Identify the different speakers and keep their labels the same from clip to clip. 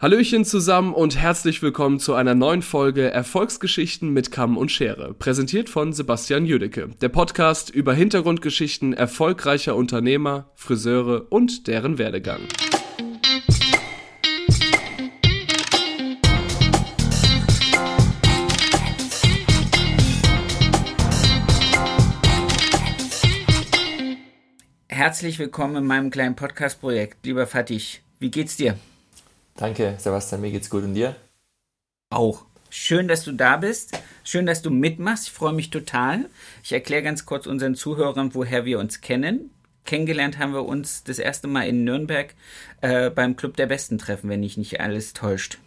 Speaker 1: Hallöchen zusammen und herzlich willkommen zu einer neuen Folge Erfolgsgeschichten mit Kamm und Schere, präsentiert von Sebastian Jüdecke, der Podcast über Hintergrundgeschichten erfolgreicher Unternehmer, Friseure und deren Werdegang.
Speaker 2: Herzlich willkommen in meinem kleinen Podcast-Projekt. Lieber Fatih, wie geht's dir?
Speaker 3: Danke, Sebastian, mir geht's gut und dir?
Speaker 2: Auch. Schön, dass du da bist. Schön, dass du mitmachst. Ich freue mich total. Ich erkläre ganz kurz unseren Zuhörern, woher wir uns kennen. Kennengelernt haben wir uns das erste Mal in Nürnberg äh, beim Club der Besten treffen, wenn ich nicht alles täuscht.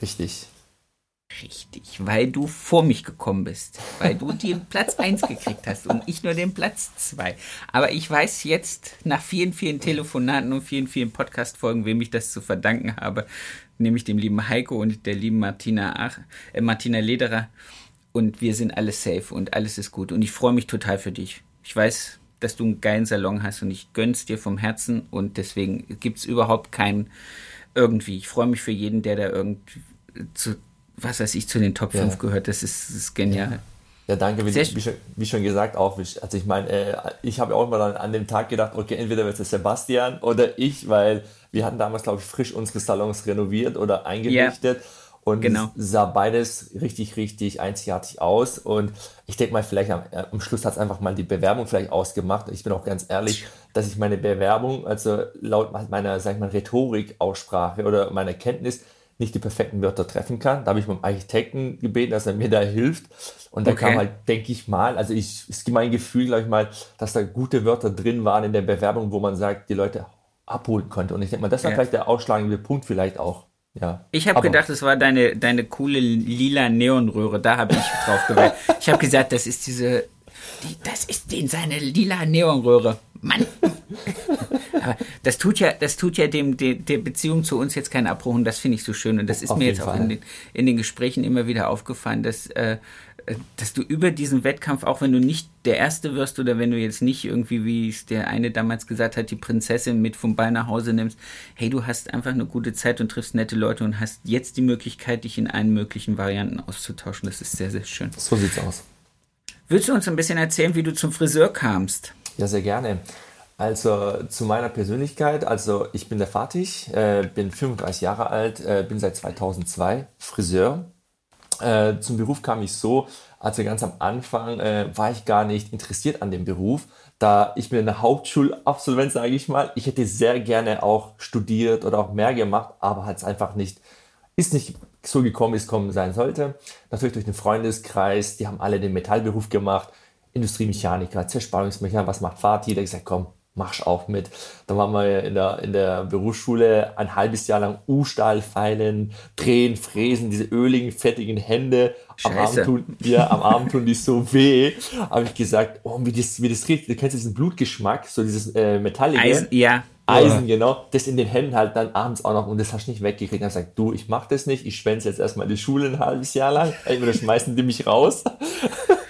Speaker 3: Richtig.
Speaker 2: Richtig, weil du vor mich gekommen bist, weil du den Platz 1 gekriegt hast und ich nur den Platz 2. Aber ich weiß jetzt nach vielen, vielen Telefonaten und vielen, vielen Podcast-Folgen, wem ich das zu verdanken habe, nämlich dem lieben Heiko und der lieben Martina, Ach, äh, Martina Lederer. Und wir sind alles safe und alles ist gut. Und ich freue mich total für dich. Ich weiß, dass du einen geilen Salon hast und ich gönn's dir vom Herzen und deswegen gibt's überhaupt keinen irgendwie. Ich freue mich für jeden, der da irgendwie zu was weiß ich, zu den Top 5 ja. gehört. Das ist, das ist genial.
Speaker 3: Ja, danke. Wie, wie, schon, wie, schon, gesagt, auch. Also ich meine, äh, ich habe auch immer dann an dem Tag gedacht, okay, entweder wird es Sebastian oder ich, weil wir hatten damals, glaube ich, frisch unsere Salons renoviert oder eingerichtet. Ja. Und genau. sah beides richtig, richtig einzigartig aus. Und ich denke mal, vielleicht am, äh, am Schluss hat es einfach mal die Bewerbung vielleicht ausgemacht. Ich bin auch ganz ehrlich, dass ich meine Bewerbung, also laut meiner, sag ich mal, Rhetorik-Aussprache oder meiner Kenntnis, nicht die perfekten Wörter treffen kann. Da habe ich meinem Architekten gebeten, dass er mir da hilft. Und da okay. kam halt, denke ich mal, also ich, ist mein Gefühl, glaube ich mal, dass da gute Wörter drin waren in der Bewerbung, wo man sagt, die Leute abholen konnte. Und ich denke mal, das war ja. vielleicht der ausschlagende Punkt vielleicht auch. Ja.
Speaker 2: Ich habe gedacht, es war deine, deine coole lila Neonröhre. Da habe ich drauf gewählt. ich habe gesagt, das ist diese, die, das ist den seine lila Neonröhre. Mann. Aber das tut ja, das tut ja dem, dem, der Beziehung zu uns jetzt keinen Abbruch und das finde ich so schön. Und das ist Auf mir jetzt Fall. auch in den, in den Gesprächen immer wieder aufgefallen, dass, äh, dass du über diesen Wettkampf, auch wenn du nicht der Erste wirst oder wenn du jetzt nicht irgendwie, wie es der eine damals gesagt hat, die Prinzessin mit vom Ball nach Hause nimmst, hey, du hast einfach eine gute Zeit und triffst nette Leute und hast jetzt die Möglichkeit, dich in allen möglichen Varianten auszutauschen. Das ist sehr, sehr schön.
Speaker 3: So sieht's aus.
Speaker 2: Willst du uns ein bisschen erzählen, wie du zum Friseur kamst?
Speaker 3: Ja, sehr gerne. Also zu meiner Persönlichkeit, also ich bin der Fatih, äh, bin 35 Jahre alt, äh, bin seit 2002 Friseur. Äh, zum Beruf kam ich so, also ganz am Anfang äh, war ich gar nicht interessiert an dem Beruf, da ich bin eine Hauptschulabsolvent, sage ich mal. Ich hätte sehr gerne auch studiert oder auch mehr gemacht, aber hat es einfach nicht, ist nicht so gekommen, wie es kommen sein sollte. Natürlich durch den Freundeskreis, die haben alle den Metallberuf gemacht Industriemechaniker, Zerspannungsmechaniker, was macht Fatih? Der gesagt, komm, mach's auch mit. Dann waren wir in der, in der Berufsschule ein halbes Jahr lang U-Stahl feilen, drehen, fräsen, diese öligen, fettigen Hände. Am Abend, tun, ja, am Abend tun die so weh. Habe ich gesagt, oh, wie das, wie das riecht. Du kennst diesen Blutgeschmack, so dieses äh, Metallige.
Speaker 2: Eisen, ja.
Speaker 3: Eisen, genau. Das in den Händen halt dann abends auch noch und das hast du nicht weggekriegt. Dann sagt du, ich mach das nicht, ich schwänze jetzt erstmal die Schule ein halbes Jahr lang. Entweder schmeißen die mich raus.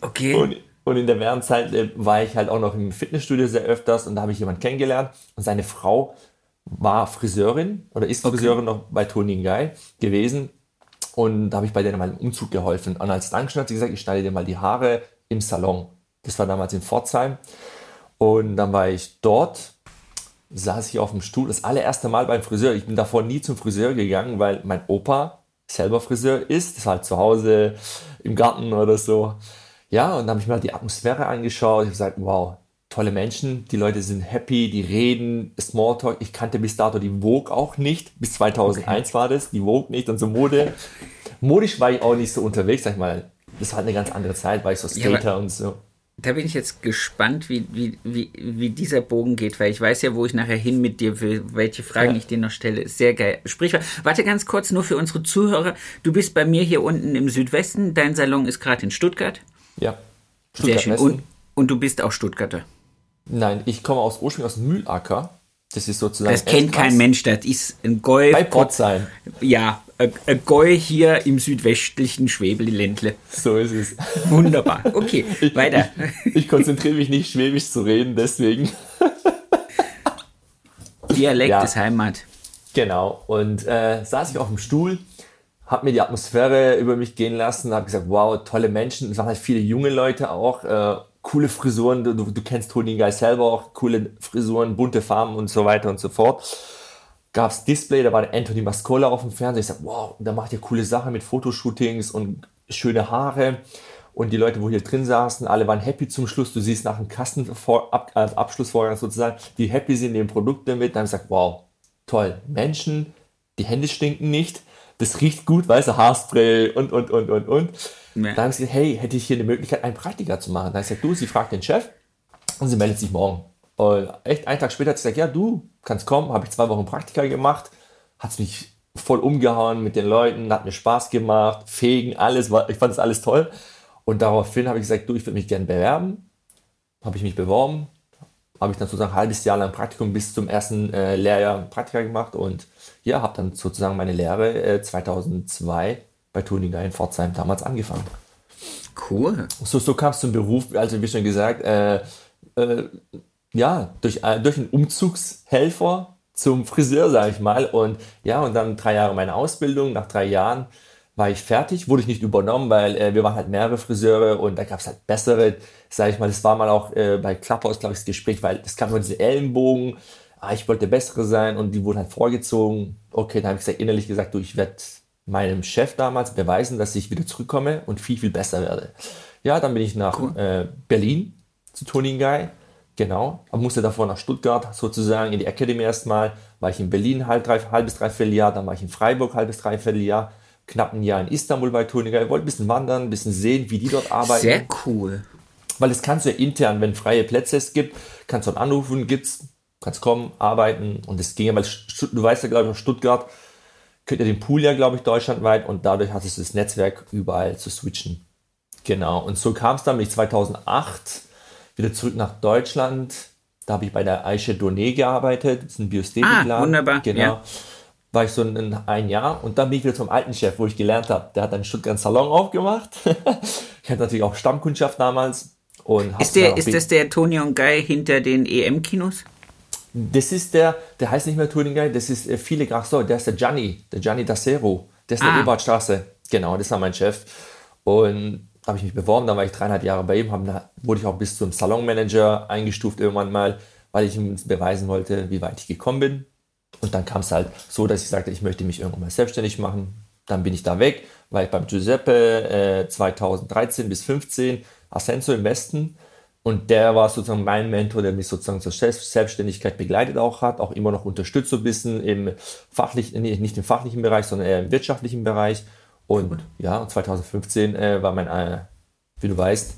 Speaker 2: Okay.
Speaker 3: Und, und in der Währendszeit äh, war ich halt auch noch im Fitnessstudio sehr öfters und da habe ich jemanden kennengelernt und seine Frau war Friseurin oder ist okay. Friseurin noch bei Tony Guy gewesen und da habe ich bei denen mal im Umzug geholfen. Und als Dankeschön hat sie gesagt, ich schneide dir mal die Haare im Salon. Das war damals in Pforzheim. Und dann war ich dort, saß ich auf dem Stuhl, das allererste Mal beim Friseur. Ich bin davor nie zum Friseur gegangen, weil mein Opa selber Friseur ist. Das war halt zu Hause im Garten oder so. Ja, und dann habe ich mir halt die Atmosphäre angeschaut. Ich habe gesagt, wow, tolle Menschen, die Leute sind happy, die reden, Smalltalk. Ich kannte bis dato die Vogue auch nicht. Bis 2001 okay. war das, die Vogue nicht und so Mode. Modisch war ich auch nicht so unterwegs, sag ich mal. Das war halt eine ganz andere Zeit, war ich so Skater ja, und so.
Speaker 2: Da bin ich jetzt gespannt, wie, wie, wie, wie dieser Bogen geht, weil ich weiß ja, wo ich nachher hin mit dir will, welche Fragen ja. ich dir noch stelle. Sehr geil. Sprich, warte ganz kurz nur für unsere Zuhörer. Du bist bei mir hier unten im Südwesten. Dein Salon ist gerade in Stuttgart.
Speaker 3: Ja.
Speaker 2: Sehr schön. Und, und, du bist auch Stuttgarter?
Speaker 3: Nein, ich komme aus ursprünglich aus Mühlacker. Das ist sozusagen.
Speaker 2: Das kennt kein Mensch, das ist ein Gäu.
Speaker 3: Bei Potsdam.
Speaker 2: Ja, ein Gäu hier im südwestlichen Schwäbeli-Ländle.
Speaker 3: So ist es.
Speaker 2: Wunderbar. Okay, weiter.
Speaker 3: Ich, ich konzentriere mich nicht, schwäbisch zu reden, deswegen.
Speaker 2: Dialekt ja. ist Heimat.
Speaker 3: Genau. Und äh, saß ich auf dem Stuhl, habe mir die Atmosphäre über mich gehen lassen, habe gesagt, wow, tolle Menschen. Es waren halt viele junge Leute auch, äh, coole Frisuren. Du, du kennst Tony Guy selber auch, coole Frisuren, bunte Farben und so weiter und so fort. Gab's Display, da war der Anthony Mascola auf dem Fernseher. Ich sag, wow, da macht ihr coole Sachen mit Fotoshootings und schöne Haare. Und die Leute, wo hier drin saßen, alle waren happy zum Schluss. Du siehst nach dem Kassenabschlussvorgang sozusagen, die happy sind, nehmen Produkte mit. Dann habe ich gesagt, wow, toll. Menschen, die Hände stinken nicht. Das riecht gut, weißt du, Haarspray und, und, und, und, und. Ja. Dann habe ich gesagt, hey, hätte ich hier eine Möglichkeit, einen Praktiker zu machen? Dann habe ich gesagt, du, sie fragt den Chef und sie meldet sich morgen. Und echt einen Tag später hat sie gesagt, ja, du kannst kommen. Habe ich zwei Wochen Praktika gemacht. Hat es mich voll umgehauen mit den Leuten, hat mir Spaß gemacht, Fegen, alles, ich fand das alles toll. Und daraufhin habe ich gesagt, du, ich würde mich gerne bewerben. Habe ich mich beworben, habe ich dann sozusagen ein halbes Jahr lang Praktikum bis zum ersten äh, Lehrjahr Praktika gemacht und ja, habe dann sozusagen meine Lehre äh, 2002 bei Tuninger in Pforzheim damals angefangen.
Speaker 2: Cool.
Speaker 3: So, so kam es zum Beruf, also wie schon gesagt, äh, äh ja, durch, äh, durch einen Umzugshelfer zum Friseur, sage ich mal. Und ja, und dann drei Jahre meine Ausbildung. Nach drei Jahren war ich fertig, wurde ich nicht übernommen, weil äh, wir waren halt mehrere Friseure und da gab es halt bessere, sage ich mal, das war mal auch äh, bei Klapphaus, glaube ich, das Gespräch, weil es kam nur diese Ellenbogen, ah, ich wollte bessere sein und die wurden halt vorgezogen. Okay, dann habe ich gesagt, innerlich gesagt, du, ich werde meinem Chef damals beweisen, dass ich wieder zurückkomme und viel, viel besser werde. Ja, dann bin ich nach cool. äh, Berlin zu Tony Guy, genau, aber musste davor nach Stuttgart sozusagen in die Academy erstmal, war ich in Berlin halb, drei, halbes, dreiviertel Jahr, dann war ich in Freiburg halbes, dreiviertel Jahr, knapp ein Jahr in Istanbul bei Toniga. Ich wollte ein bisschen wandern, ein bisschen sehen, wie die dort arbeiten.
Speaker 2: Sehr cool.
Speaker 3: Weil das kannst du ja intern, wenn freie Plätze es gibt, kannst du dort anrufen, gibt's, kannst kommen, arbeiten und das ging ja, weil du weißt ja, glaube ich, Stuttgart könnt ihr den Pool ja, glaube ich, deutschlandweit und dadurch hattest du das Netzwerk überall zu switchen. Genau. Und so kam es dann, bin ich 2008 wieder zurück nach Deutschland. Da habe ich bei der Aische Doné gearbeitet, das ist ein Biosthetikladen.
Speaker 2: Ah, wunderbar.
Speaker 3: Genau. Ja war ich so ein, ein Jahr und dann bin ich wieder zum alten Chef, wo ich gelernt habe. Der hat einen Stuttgart Salon aufgemacht. ich hatte natürlich auch Stammkundschaft damals. Und
Speaker 2: ist der, ist das der Tony und Guy hinter den EM-Kinos?
Speaker 3: Das ist der, der heißt nicht mehr Tony Guy, das ist äh, viele Ach so, der ist der Gianni, der Gianni Dassero. Der ist ah. der Ebertstraße. Genau, das war mein Chef. Und da habe ich mich beworben, dann war ich dreieinhalb Jahre bei ihm, da wurde ich auch bis zum Salonmanager eingestuft irgendwann mal, weil ich ihm beweisen wollte, wie weit ich gekommen bin. Und dann kam es halt so, dass ich sagte, ich möchte mich irgendwann mal selbstständig machen. Dann bin ich da weg, war ich beim Giuseppe äh, 2013 bis 15 Ascenso im Westen. Und der war sozusagen mein Mentor, der mich sozusagen zur Selbstständigkeit begleitet auch hat, auch immer noch unterstützt so ein bisschen im fachlichen, nicht im fachlichen Bereich, sondern eher im wirtschaftlichen Bereich. Und Gut. ja, 2015 äh, war mein, äh, wie du weißt,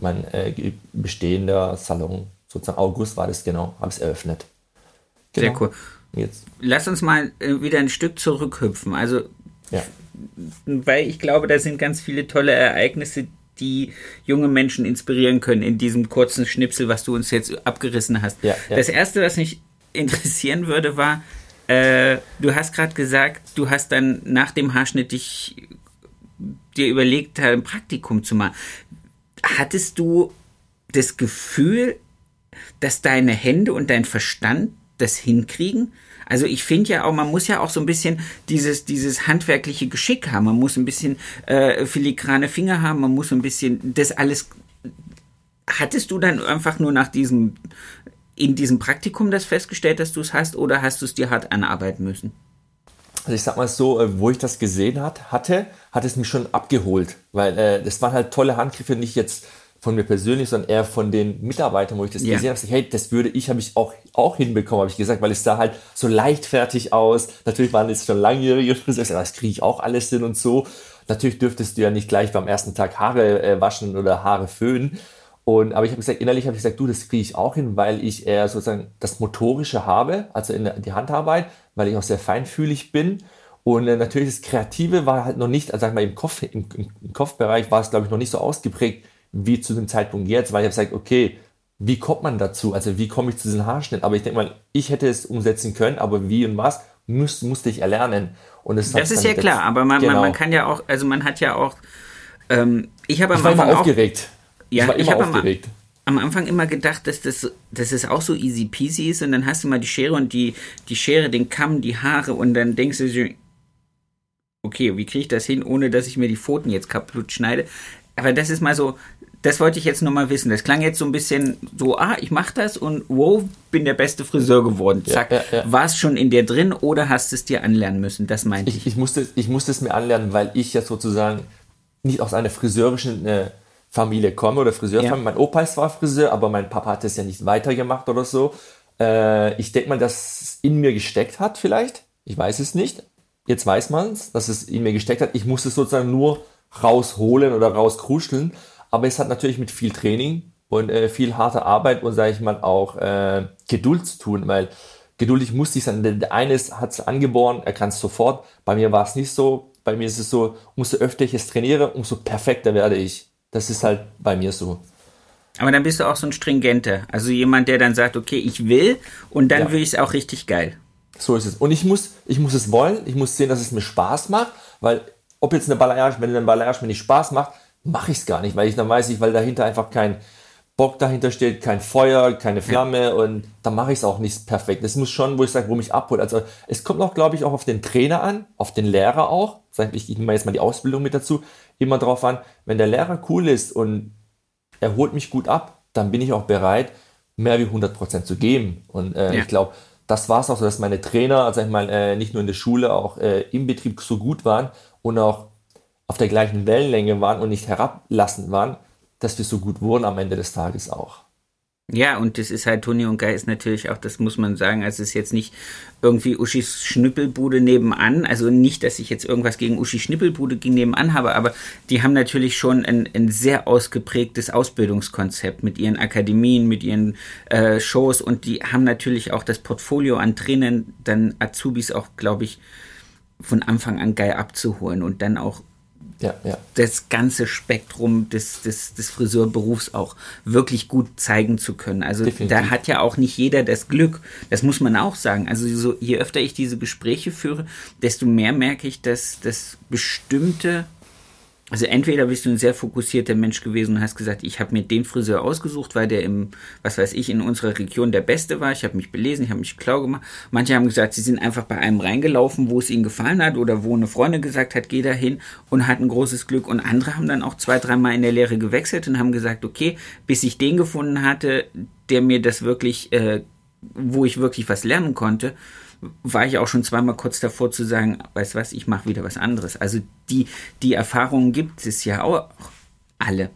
Speaker 3: mein äh, bestehender Salon, sozusagen August war das genau, habe es eröffnet.
Speaker 2: Genau. Sehr cool. Jetzt. Lass uns mal äh, wieder ein Stück zurückhüpfen. Also, ja. weil ich glaube, da sind ganz viele tolle Ereignisse, die junge Menschen inspirieren können in diesem kurzen Schnipsel, was du uns jetzt abgerissen hast. Ja, ja. Das erste, was mich interessieren würde, war, äh, du hast gerade gesagt, du hast dann nach dem Haarschnitt dich dir überlegt, ein Praktikum zu machen. Hattest du das Gefühl, dass deine Hände und dein Verstand das hinkriegen? Also ich finde ja auch, man muss ja auch so ein bisschen dieses, dieses handwerkliche Geschick haben. Man muss ein bisschen äh, filigrane Finger haben, man muss ein bisschen das alles. Hattest du dann einfach nur nach diesem, in diesem Praktikum das festgestellt, dass du es hast, oder hast du es dir hart anarbeiten müssen?
Speaker 3: Also ich sag mal so, äh, wo ich das gesehen hat, hatte, hat es mich schon abgeholt, weil äh, das waren halt tolle Handgriffe, nicht jetzt von mir persönlich, sondern eher von den Mitarbeitern, wo ich das ja. gesehen habe, hey, das würde ich, habe ich auch, auch hinbekommen, habe ich gesagt, weil es sah halt so leichtfertig aus. Natürlich waren es schon langjährige Friseure, das kriege ich auch alles hin und so. Natürlich dürftest du ja nicht gleich beim ersten Tag Haare äh, waschen oder Haare föhnen. Und, aber ich habe gesagt, innerlich habe ich gesagt, du, das kriege ich auch hin, weil ich eher sozusagen das Motorische habe, also in die Handarbeit, weil ich auch sehr feinfühlig bin. Und äh, natürlich das Kreative war halt noch nicht, also sag mal, im, Kopf, im, im Kopfbereich war es, glaube ich, noch nicht so ausgeprägt, wie zu dem Zeitpunkt jetzt, weil ich habe gesagt, okay, wie kommt man dazu? Also wie komme ich zu diesem Haarschnitt? Aber ich denke mal, ich hätte es umsetzen können, aber wie und was muss, musste ich erlernen. Und
Speaker 2: das, das ist ja klar, aber man, genau. man, man, kann ja auch, also man hat ja auch, ähm, ich habe
Speaker 3: am ich war immer aufgeregt.
Speaker 2: Ja, ich, war immer ich aufgeregt. am Anfang immer gedacht, dass das, dass es auch so easy peasy ist und dann hast du mal die Schere und die, die Schere, den Kamm, die Haare und dann denkst du dir, okay, wie kriege ich das hin, ohne dass ich mir die Pfoten jetzt kaputt schneide? Aber das ist mal so, das wollte ich jetzt nur mal wissen. Das klang jetzt so ein bisschen so, ah, ich mache das und wow, bin der beste Friseur geworden. Zack. Ja, ja, ja. War es schon in dir drin oder hast du es dir anlernen müssen? Das meinte ich.
Speaker 3: Ich, ich, musste, ich musste es mir anlernen, weil ich ja sozusagen nicht aus einer friseurischen äh, Familie komme oder Friseurfamilie. Mein Opa ist zwar Friseur, aber mein Papa hat es ja nicht weitergemacht oder so. Äh, ich denke mal, dass es in mir gesteckt hat vielleicht. Ich weiß es nicht. Jetzt weiß man es, dass es in mir gesteckt hat. Ich musste es sozusagen nur rausholen oder rauskruscheln. Aber es hat natürlich mit viel Training und äh, viel harter Arbeit und, sage ich mal, auch äh, Geduld zu tun, weil geduldig musste ich sein. Der eine hat es angeboren, er kann es sofort. Bei mir war es nicht so. Bei mir ist es so, umso öfter ich es trainiere, umso perfekter werde ich. Das ist halt bei mir so.
Speaker 2: Aber dann bist du auch so ein Stringenter. Also jemand, der dann sagt, okay, ich will und dann ja. will ich es auch richtig geil.
Speaker 3: So ist es. Und ich muss, ich muss es wollen, ich muss sehen, dass es mir Spaß macht, weil ob jetzt eine Balayage, wenn eine Balayage mir nicht Spaß macht, mache ich es gar nicht, weil ich dann weiß ich, weil dahinter einfach kein Bock dahinter steht, kein Feuer, keine Flamme ja. und dann mache ich es auch nicht perfekt. Es muss schon, wo ich sage, wo mich abholt. Also es kommt auch, glaube ich, auch auf den Trainer an, auf den Lehrer auch. Ich, ich nehme jetzt mal die Ausbildung mit dazu immer drauf an, wenn der Lehrer cool ist und er holt mich gut ab, dann bin ich auch bereit, mehr wie 100% zu geben. Und äh, ja. ich glaube, das war es auch so, dass meine Trainer, also ich mal, äh, nicht nur in der Schule, auch äh, im Betrieb so gut waren und auch auf der gleichen Wellenlänge waren und nicht herablassend waren, dass wir so gut wurden am Ende des Tages auch.
Speaker 2: Ja, und das ist halt, Toni und Guy ist natürlich auch, das muss man sagen, also es ist jetzt nicht irgendwie Uschis Schnippelbude nebenan, also nicht, dass ich jetzt irgendwas gegen Uschi Schnippelbude nebenan habe, aber die haben natürlich schon ein, ein sehr ausgeprägtes Ausbildungskonzept mit ihren Akademien, mit ihren äh, Shows und die haben natürlich auch das Portfolio an Trainern, dann Azubis auch, glaube ich, von Anfang an geil abzuholen und dann auch ja, ja. das ganze Spektrum des, des, des Friseurberufs auch wirklich gut zeigen zu können. Also Definitiv. da hat ja auch nicht jeder das Glück, das muss man auch sagen. Also so, je öfter ich diese Gespräche führe, desto mehr merke ich, dass, dass bestimmte also entweder bist du ein sehr fokussierter Mensch gewesen und hast gesagt, ich habe mir den Friseur ausgesucht, weil der im, was weiß ich, in unserer Region der Beste war. Ich habe mich belesen, ich habe mich klar gemacht. Manche haben gesagt, sie sind einfach bei einem reingelaufen, wo es ihnen gefallen hat oder wo eine Freundin gesagt hat, geh da hin und hatten großes Glück. Und andere haben dann auch zwei, dreimal in der Lehre gewechselt und haben gesagt, okay, bis ich den gefunden hatte, der mir das wirklich, äh, wo ich wirklich was lernen konnte, war ich auch schon zweimal kurz davor zu sagen, weißt was, ich mache wieder was anderes. Also die, die Erfahrungen gibt es ja auch alle.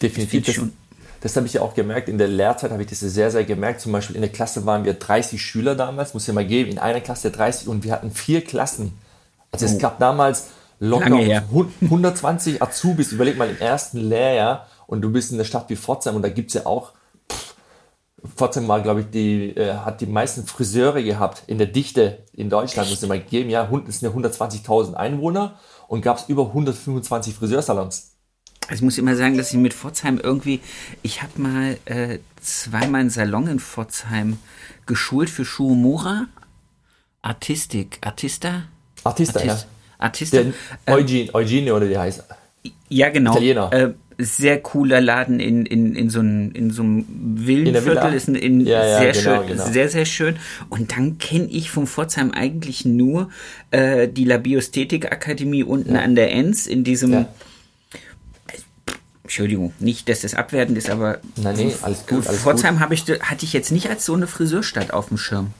Speaker 3: Definitiv. Das, das habe ich ja auch gemerkt. In der Lehrzeit habe ich das sehr, sehr gemerkt. Zum Beispiel in der Klasse waren wir 30 Schüler damals, muss ich mal geben, in einer Klasse 30 und wir hatten vier Klassen. Also es oh. gab damals locker 120 Azubis. Überleg mal im ersten Lehrjahr und du bist in der Stadt wie Pforzheim und da gibt es ja auch Pforzheim war, glaube ich, die, äh, hat die meisten Friseure gehabt in der Dichte in Deutschland, muss ich mal geben. Ja, es sind ja 120.000 Einwohner und gab es über 125 Friseursalons.
Speaker 2: Also ich muss immer sagen, dass ich mit Pforzheim irgendwie, ich habe mal äh, zweimal einen Salon in Pforzheim geschult für Schuhmura. Artistik, Artista?
Speaker 3: Artista, Artist, ja. Artista. Der Eugene, ähm, Eugene oder wie heißt
Speaker 2: Ja, genau. Italiener. Äh, sehr cooler Laden in, in, in so einem in so einem Villenviertel ist ein, in ja, ja, sehr genau, schön genau. sehr sehr schön und dann kenne ich von Pforzheim eigentlich nur äh, die Labiosthetik Akademie unten ja. an der Enz in diesem Entschuldigung, nicht, dass das abwertend ist, aber
Speaker 3: Nein, nee, alles gut, alles
Speaker 2: Pforzheim habe ich hatte ich jetzt nicht als so eine Friseurstadt auf dem Schirm.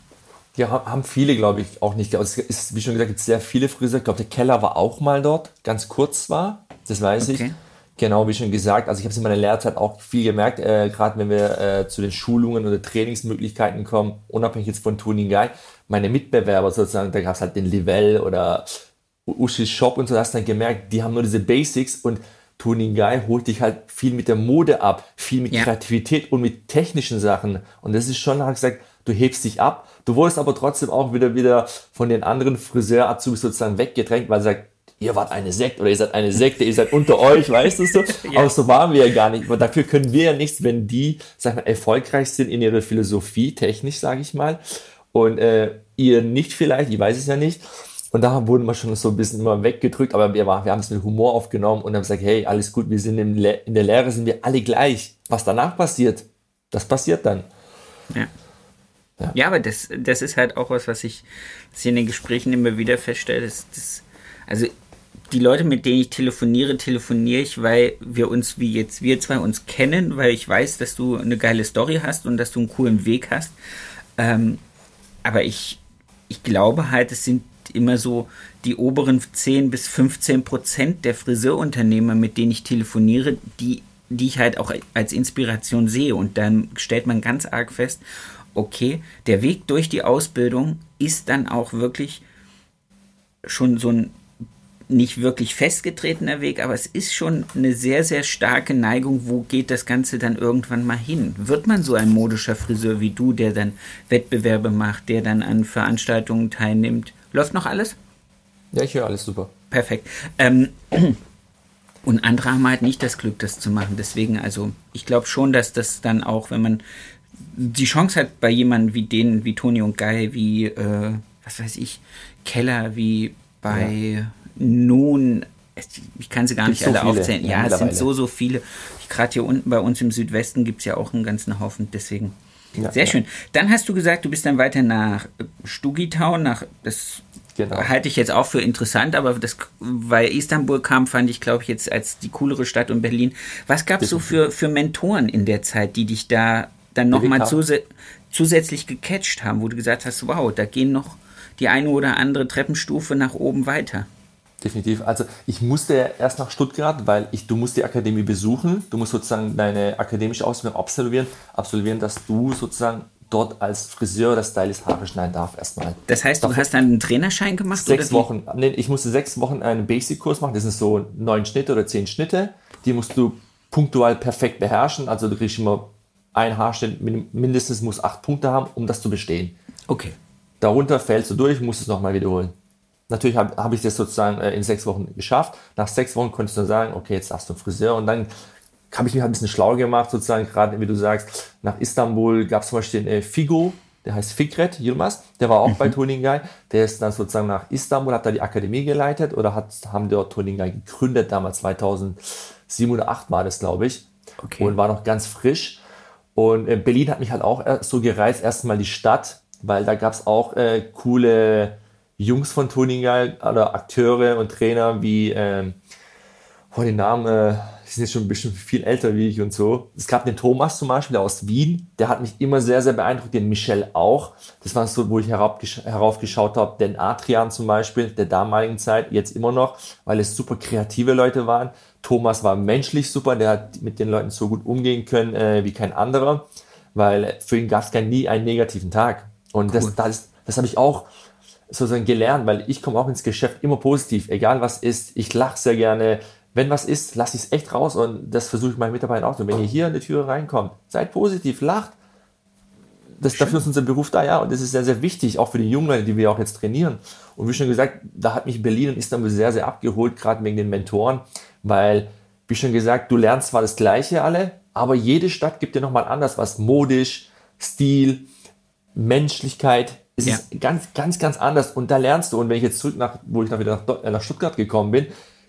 Speaker 3: Ja, haben viele, glaube ich, auch nicht. Also es ist, wie schon gesagt, gibt sehr viele Friseure. Ich glaube, der Keller war auch mal dort, ganz kurz war, das weiß okay. ich. Genau, wie schon gesagt, also ich habe es in meiner Lehrzeit auch viel gemerkt, äh, gerade wenn wir äh, zu den Schulungen oder Trainingsmöglichkeiten kommen, unabhängig jetzt von Tuning Guy, meine Mitbewerber sozusagen, da gab es halt den Livell oder Ushis Shop und so, hast dann gemerkt, die haben nur diese Basics und Tuning Guy holt dich halt viel mit der Mode ab, viel mit ja. Kreativität und mit technischen Sachen. Und das ist schon, habe gesagt, du hebst dich ab. Du wurdest aber trotzdem auch wieder wieder von den anderen Friseur-Azubis sozusagen weggedrängt, weil er sagt, ihr wart eine Sekte oder ihr seid eine Sekte, ihr seid unter euch, weißt du so? ja. Aber so waren wir ja gar nicht. Aber dafür können wir ja nichts, wenn die, sag mal, erfolgreich sind in ihrer Philosophie, technisch, sage ich mal, und äh, ihr nicht vielleicht, ich weiß es ja nicht. Und da wurden wir schon so ein bisschen immer weggedrückt, aber wir, wir haben es mit Humor aufgenommen und haben gesagt, hey, alles gut, wir sind in der Lehre, sind wir alle gleich. Was danach passiert, das passiert dann.
Speaker 2: Ja. Ja. ja, aber das, das ist halt auch was, was ich, was ich in den Gesprächen immer wieder feststelle. Das, das, also die Leute, mit denen ich telefoniere, telefoniere ich, weil wir uns, wie jetzt wir zwei uns kennen, weil ich weiß, dass du eine geile Story hast und dass du einen coolen Weg hast. Ähm, aber ich, ich glaube halt, es sind immer so die oberen 10 bis 15 Prozent der Friseurunternehmer, mit denen ich telefoniere, die, die ich halt auch als Inspiration sehe. Und dann stellt man ganz arg fest, okay, der Weg durch die Ausbildung ist dann auch wirklich schon so ein nicht wirklich festgetretener Weg, aber es ist schon eine sehr, sehr starke Neigung, wo geht das Ganze dann irgendwann mal hin? Wird man so ein modischer Friseur wie du, der dann Wettbewerbe macht, der dann an Veranstaltungen teilnimmt? Läuft noch alles?
Speaker 3: Ja, ich höre alles super.
Speaker 2: Perfekt. Ähm, und andere haben halt nicht das Glück, das zu machen. Deswegen, also ich glaube schon, dass das dann auch, wenn man die Chance hat bei jemandem wie denen, wie Toni und Guy, wie, äh, was weiß ich, Keller, wie bei ja. Nun, ich kann sie gar nicht alle so aufzählen. Ja, ja es sind so, so viele. Gerade hier unten bei uns im Südwesten gibt es ja auch einen ganzen Haufen, deswegen. Ja, Sehr schön. Dann hast du gesagt, du bist dann weiter nach Stugitown, nach das Genau. Halte ich jetzt auch für interessant, aber das, weil Istanbul kam, fand ich, glaube ich, jetzt als die coolere Stadt und Berlin. Was gab es so für, für Mentoren in der Zeit, die dich da dann nochmal zus zusätzlich gecatcht haben, wo du gesagt hast, wow, da gehen noch die eine oder andere Treppenstufe nach oben weiter.
Speaker 3: Definitiv. Also ich musste erst nach Stuttgart, weil ich, du musst die Akademie besuchen, du musst sozusagen deine akademische Ausbildung absolvieren, absolvieren, dass du sozusagen dort als Friseur oder Stylist Haare schneiden darf erstmal.
Speaker 2: Das heißt, du Davon hast einen Trainerschein gemacht?
Speaker 3: Sechs Wochen. Nee, ich musste sechs Wochen einen Basic-Kurs machen. Das sind so neun Schnitte oder zehn Schnitte. Die musst du punktual perfekt beherrschen. Also du kriegst immer ein Haarschnitt mindestens muss acht Punkte haben, um das zu bestehen.
Speaker 2: Okay.
Speaker 3: Darunter fällst du durch, musst es nochmal wiederholen. Natürlich habe hab ich das sozusagen äh, in sechs Wochen geschafft. Nach sechs Wochen konntest du sagen, okay, jetzt darfst du Friseur. Und dann habe ich mich halt ein bisschen schlau gemacht, sozusagen, gerade wie du sagst, nach Istanbul gab es zum Beispiel den äh, Figo, der heißt Fikret Yilmaz, der war auch mhm. bei Toningai. Der ist dann sozusagen nach Istanbul, hat da die Akademie geleitet oder hat, haben dort Toningai gegründet, damals 2007 oder 2008 war das, glaube ich. Okay. Und war noch ganz frisch. Und äh, Berlin hat mich halt auch so gereizt, erstmal die Stadt, weil da gab es auch äh, coole Jungs von Toningal oder Akteure und Trainer wie, äh, oh, den Namen, äh, die sind jetzt schon ein bisschen viel älter wie ich und so. Es gab den Thomas zum Beispiel aus Wien, der hat mich immer sehr, sehr beeindruckt, den Michel auch. Das war so, wo ich heraufgeschaut habe, den Adrian zum Beispiel, der damaligen Zeit, jetzt immer noch, weil es super kreative Leute waren. Thomas war menschlich super, der hat mit den Leuten so gut umgehen können äh, wie kein anderer, weil für ihn gab es nie einen negativen Tag. Und cool. das, das, das habe ich auch sozusagen gelernt, weil ich komme auch ins Geschäft immer positiv, egal was ist. Ich lache sehr gerne. Wenn was ist, lasse ich es echt raus und das versuche ich meinen Mitarbeitern auch. Und wenn ihr hier in die Tür reinkommt, seid positiv, lacht. Das, dafür ist unser Beruf da, ja. Und das ist sehr, sehr wichtig, auch für die jungen Leute, die wir auch jetzt trainieren. Und wie schon gesagt, da hat mich Berlin und Istanbul sehr, sehr abgeholt, gerade wegen den Mentoren, weil, wie schon gesagt, du lernst zwar das Gleiche alle, aber jede Stadt gibt dir nochmal anders was. Modisch, Stil, Menschlichkeit. Es ja. ist ganz, ganz, ganz anders. Und da lernst du. Und wenn ich jetzt zurück nach, wo ich dann wieder nach, nach Stuttgart gekommen bin,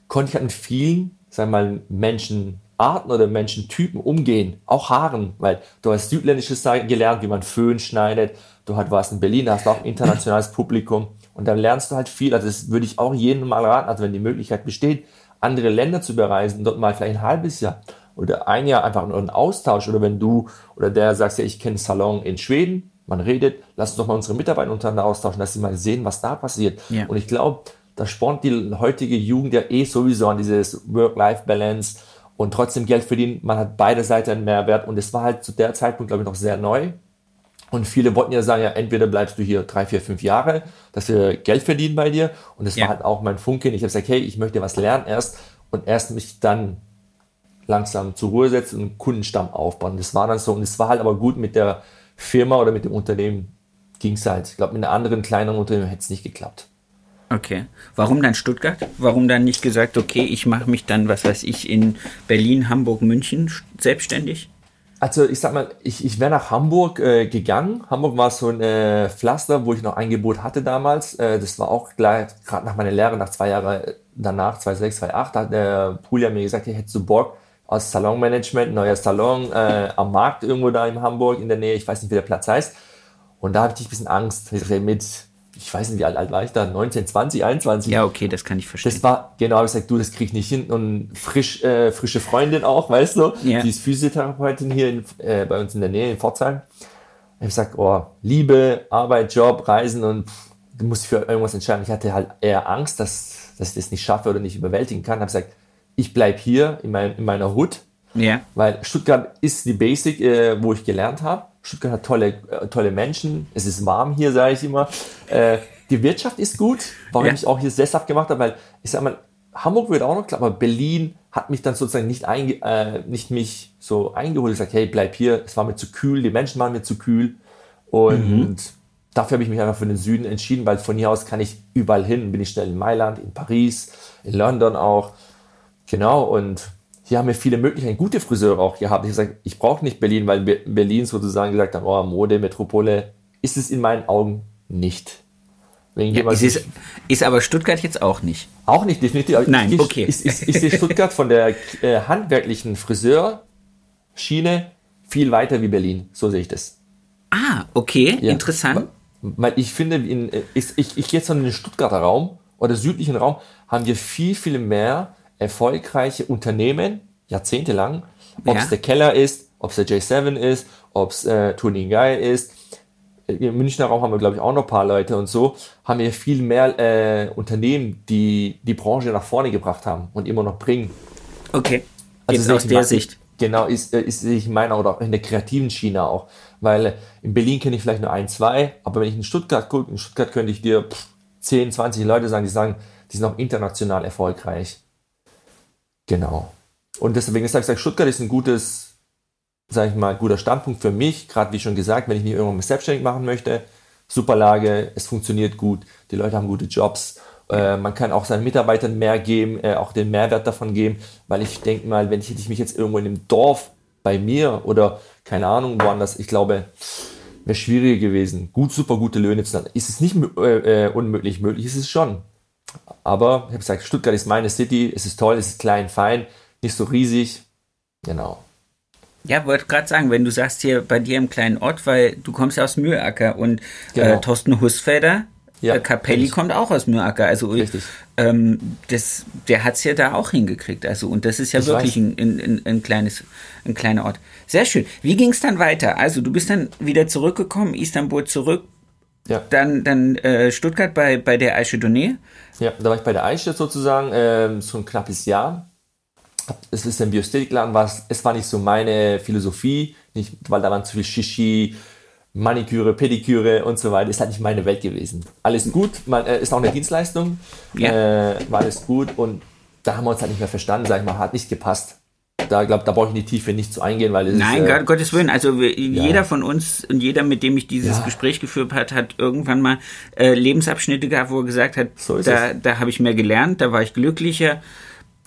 Speaker 3: konnte ich halt mit vielen, sagen wir mal, Menschenarten oder Menschentypen umgehen. Auch Haaren, weil du hast südländisches gelernt, wie man Föhn schneidet. Du warst in Berlin, da hast du auch internationales Publikum. Und dann lernst du halt viel. Also das würde ich auch jedem mal raten, also wenn die Möglichkeit besteht, andere Länder zu bereisen, dort mal vielleicht ein halbes Jahr oder ein Jahr einfach nur einen Austausch. Oder wenn du oder der sagst, ja, ich kenne Salon in Schweden, man redet, lass uns doch mal unsere Mitarbeiter untereinander austauschen, dass sie mal sehen, was da passiert. Ja. Und ich glaube, das spornt die heutige Jugend ja eh sowieso an dieses Work-Life-Balance und trotzdem Geld verdienen. Man hat beide Seiten einen Mehrwert und es war halt zu der Zeitpunkt, glaube ich, noch sehr neu. Und viele wollten ja sagen, ja, entweder bleibst du hier drei, vier, fünf Jahre, dass wir Geld verdienen bei dir. Und das ja. war halt auch mein Funke. Ich habe gesagt, hey, ich möchte was lernen erst und erst mich dann langsam zur Ruhe setzen und einen Kundenstamm aufbauen. Das war dann so. Und es war halt aber gut mit der Firma oder mit dem Unternehmen ging es halt. Ich glaube, mit einer anderen kleineren Unternehmen hätte es nicht geklappt.
Speaker 2: Okay. Warum dann Stuttgart? Warum dann nicht gesagt, okay, ich mache mich dann, was weiß ich, in Berlin, Hamburg, München selbstständig?
Speaker 3: Also ich sag mal, ich, ich wäre nach Hamburg äh, gegangen. Hamburg war so ein äh, Pflaster, wo ich noch ein Angebot hatte damals. Äh, das war auch gleich, gerade nach meiner Lehre, nach zwei Jahren danach, 2006, 2008, hat der Pulja mir gesagt, hey, hättest du Bock aus Salonmanagement, neuer Salon äh, am Markt irgendwo da in Hamburg in der Nähe, ich weiß nicht, wie der Platz heißt. Und da hatte ich ein bisschen Angst mit ich weiß nicht, wie alt, alt war ich da, 19, 20, 21.
Speaker 2: Ja, okay, das kann ich verstehen.
Speaker 3: Das war, genau, ich gesagt, du, das krieg ich nicht hin. Und frisch, äh, frische Freundin auch, weißt du, ja. die ist Physiotherapeutin hier in, äh, bei uns in der Nähe in Pforzheim. Ich habe gesagt, oh, Liebe, Arbeit, Job, Reisen und pff, du musst für irgendwas entscheiden. Ich hatte halt eher Angst, dass, dass ich das nicht schaffe oder nicht überwältigen kann. Ich habe gesagt, ich bleib hier in, mein, in meiner Hut, ja. weil Stuttgart ist die Basic, äh, wo ich gelernt habe Stuttgart hat tolle, äh, tolle Menschen. Es ist warm hier, sage ich immer. Äh, die Wirtschaft ist gut, warum ja. ich auch hier sesshaft gemacht habe, weil ich sage mal, Hamburg wird auch noch klar, aber Berlin hat mich dann sozusagen nicht, einge, äh, nicht mich so eingeholt. Ich gesagt, hey, bleib hier. Es war mir zu kühl, die Menschen waren mir zu kühl. Und mhm. dafür habe ich mich einfach für den Süden entschieden, weil von hier aus kann ich überall hin. Bin ich schnell in Mailand, in Paris, in London auch. Genau, und hier haben wir viele Möglichkeiten, gute Friseure auch gehabt. Ich habe gesagt, ich brauche nicht Berlin, weil Berlin sozusagen gesagt hat, oh, Mode, Metropole, ist es in meinen Augen nicht.
Speaker 2: Ja, ist, es, ist aber Stuttgart jetzt auch nicht.
Speaker 3: Auch nicht, definitiv.
Speaker 2: Nein,
Speaker 3: ich,
Speaker 2: okay.
Speaker 3: Ich, ich, ich sehe Stuttgart von der äh, handwerklichen Friseurschiene viel weiter wie Berlin. So sehe ich das.
Speaker 2: Ah, okay, ja. interessant.
Speaker 3: Weil ich finde, in, äh, ich, ich, ich gehe jetzt in den Stuttgarter Raum oder südlichen Raum, haben wir viel, viel mehr erfolgreiche Unternehmen, jahrzehntelang, ob es ja. der Keller ist, ob es der J7 ist, ob es äh, Tuning Guy ist. Im Münchner Raum haben wir, glaube ich, auch noch ein paar Leute und so, haben wir viel mehr äh, Unternehmen, die die Branche nach vorne gebracht haben und immer noch bringen.
Speaker 2: Okay. Also aus der Sicht.
Speaker 3: Genau, ist, äh, ist ich meine, oder in der kreativen Schiene auch. Weil in Berlin kenne ich vielleicht nur ein, zwei, aber wenn ich in Stuttgart gucke, in Stuttgart könnte ich dir pff, 10, 20 Leute sagen, die sagen, die sind auch international erfolgreich. Genau. Und deswegen sage ich, Stuttgart ist ein gutes, sage ich mal, guter Standpunkt für mich. Gerade wie schon gesagt, wenn ich mich irgendwann selbstständig machen möchte, super Lage, es funktioniert gut, die Leute haben gute Jobs. Äh, man kann auch seinen Mitarbeitern mehr geben, äh, auch den Mehrwert davon geben, weil ich denke mal, wenn ich, ich mich jetzt irgendwo in einem Dorf bei mir oder keine Ahnung woanders, ich glaube, wäre schwieriger gewesen, gut, super gute Löhne zu. Ist es nicht äh, äh, unmöglich? Möglich ist es schon. Aber ich habe gesagt, Stuttgart ist meine City, es ist toll, es ist klein, fein, nicht so riesig. Genau.
Speaker 2: Ja, wollte gerade sagen, wenn du sagst hier bei dir im kleinen Ort, weil du kommst ja aus Mühlacker und äh, genau. äh, Thorsten Husfelder, ja, äh, Capelli kommt auch aus Mühlacker. Also Richtig. Ähm, das, der hat es ja da auch hingekriegt. Also und das ist ja ich wirklich ein, ein, ein, kleines, ein kleiner Ort. Sehr schön. Wie ging es dann weiter? Also du bist dann wieder zurückgekommen, Istanbul zurück, ja. Dann, dann äh, Stuttgart bei, bei der Eiche Donné.
Speaker 3: Ja, da war ich bei der Eiche sozusagen, ähm, so ein knappes Jahr. Es ist ein Biosthetikladen, es war nicht so meine Philosophie, nicht, weil da waren zu viel Shishi, Maniküre, Pediküre und so weiter. Ist halt nicht meine Welt gewesen. Alles gut, man, äh, ist auch eine Dienstleistung, ja. äh, war alles gut und da haben wir uns halt nicht mehr verstanden, sag ich mal, hat nicht gepasst da glaube da brauche ich in die Tiefe nicht zu eingehen, weil es
Speaker 2: Nein, ist, äh, Gottes Willen. Also jeder ja. von uns und jeder, mit dem ich dieses ja. Gespräch geführt hat, hat irgendwann mal äh, Lebensabschnitte gehabt, wo er gesagt hat, so da, da habe ich mehr gelernt, da war ich glücklicher.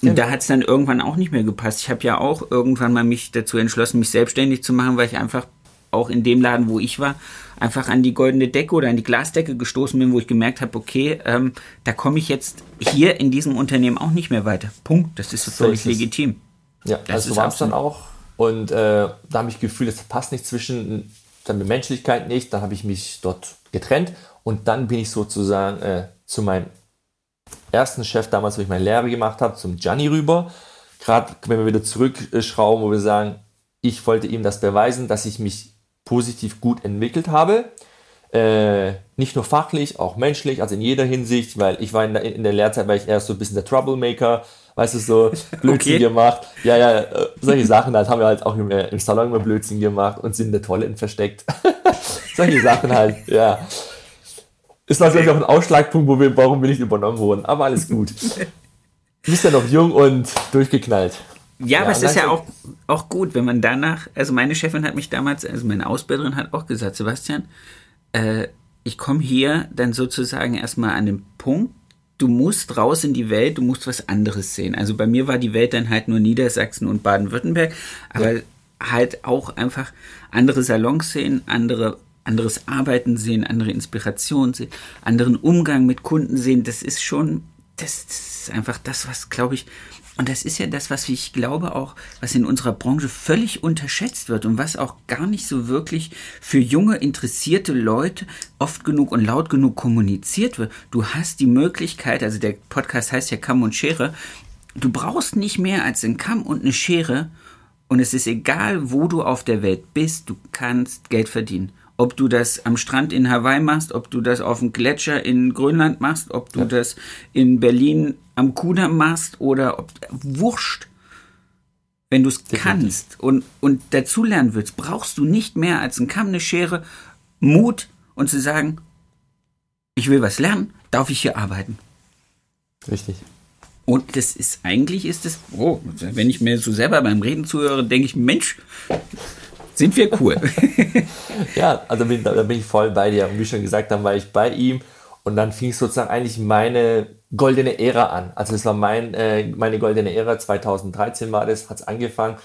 Speaker 2: Und da hat es dann irgendwann auch nicht mehr gepasst. Ich habe ja auch irgendwann mal mich dazu entschlossen, mich selbstständig zu machen, weil ich einfach auch in dem Laden, wo ich war, einfach an die goldene Decke oder an die Glasdecke gestoßen bin, wo ich gemerkt habe, okay, ähm, da komme ich jetzt hier in diesem Unternehmen auch nicht mehr weiter. Punkt. Das ist so völlig ist legitim.
Speaker 3: Ja, das also so war es dann auch. Und äh, da habe ich gefühlt, es passt nicht zwischen dann mit Menschlichkeit nicht. Dann habe ich mich dort getrennt und dann bin ich sozusagen äh, zu meinem ersten Chef damals, wo ich meine Lehre gemacht habe, zum Gianni rüber. Gerade wenn wir wieder zurückschrauben, wo wir sagen, ich wollte ihm das beweisen, dass ich mich positiv gut entwickelt habe. Äh, nicht nur fachlich, auch menschlich, also in jeder Hinsicht, weil ich war in der, in der Lehrzeit, war ich erst so ein bisschen der Troublemaker, weißt du, so Blödsinn okay. gemacht. Ja, ja, äh, solche Sachen halt haben wir halt auch im, äh, im Salon immer Blödsinn gemacht und sind in der Toiletten versteckt. solche Sachen halt, ja. Ist natürlich auch ein Ausschlagpunkt, wo wir, warum wir nicht übernommen wurden, aber alles gut. Du bist ja noch jung und durchgeknallt.
Speaker 2: Ja, ja aber es ist ja auch, auch gut, wenn man danach, also meine Chefin hat mich damals, also meine Ausbilderin hat auch gesagt, Sebastian, äh, ich komme hier dann sozusagen erstmal an den Punkt, du musst raus in die Welt, du musst was anderes sehen. Also bei mir war die Welt dann halt nur Niedersachsen und Baden-Württemberg, aber ja. halt auch einfach andere Salons sehen, andere anderes Arbeiten sehen, andere Inspiration sehen, anderen Umgang mit Kunden sehen. Das ist schon, das, das ist einfach das, was, glaube ich, und das ist ja das, was ich glaube auch, was in unserer Branche völlig unterschätzt wird und was auch gar nicht so wirklich für junge, interessierte Leute oft genug und laut genug kommuniziert wird. Du hast die Möglichkeit, also der Podcast heißt ja Kamm und Schere, du brauchst nicht mehr als einen Kamm und eine Schere und es ist egal, wo du auf der Welt bist, du kannst Geld verdienen. Ob du das am Strand in Hawaii machst, ob du das auf dem Gletscher in Grönland machst, ob du ja. das in Berlin am Kudamm machst oder ob wurscht. Wenn du es kannst und, und dazulernen willst, brauchst du nicht mehr als ein Kamm, eine Schere, Mut und zu sagen, ich will was lernen, darf ich hier arbeiten.
Speaker 3: Richtig.
Speaker 2: Und das ist eigentlich ist es, oh, wenn ich mir so selber beim Reden zuhöre, denke ich, Mensch, sind wir cool.
Speaker 3: ja, also bin, da bin ich voll bei dir. Und wie schon gesagt, dann war ich bei ihm und dann fing sozusagen eigentlich meine goldene Ära an. Also es war mein, äh, meine goldene Ära, 2013 war das, hat es angefangen,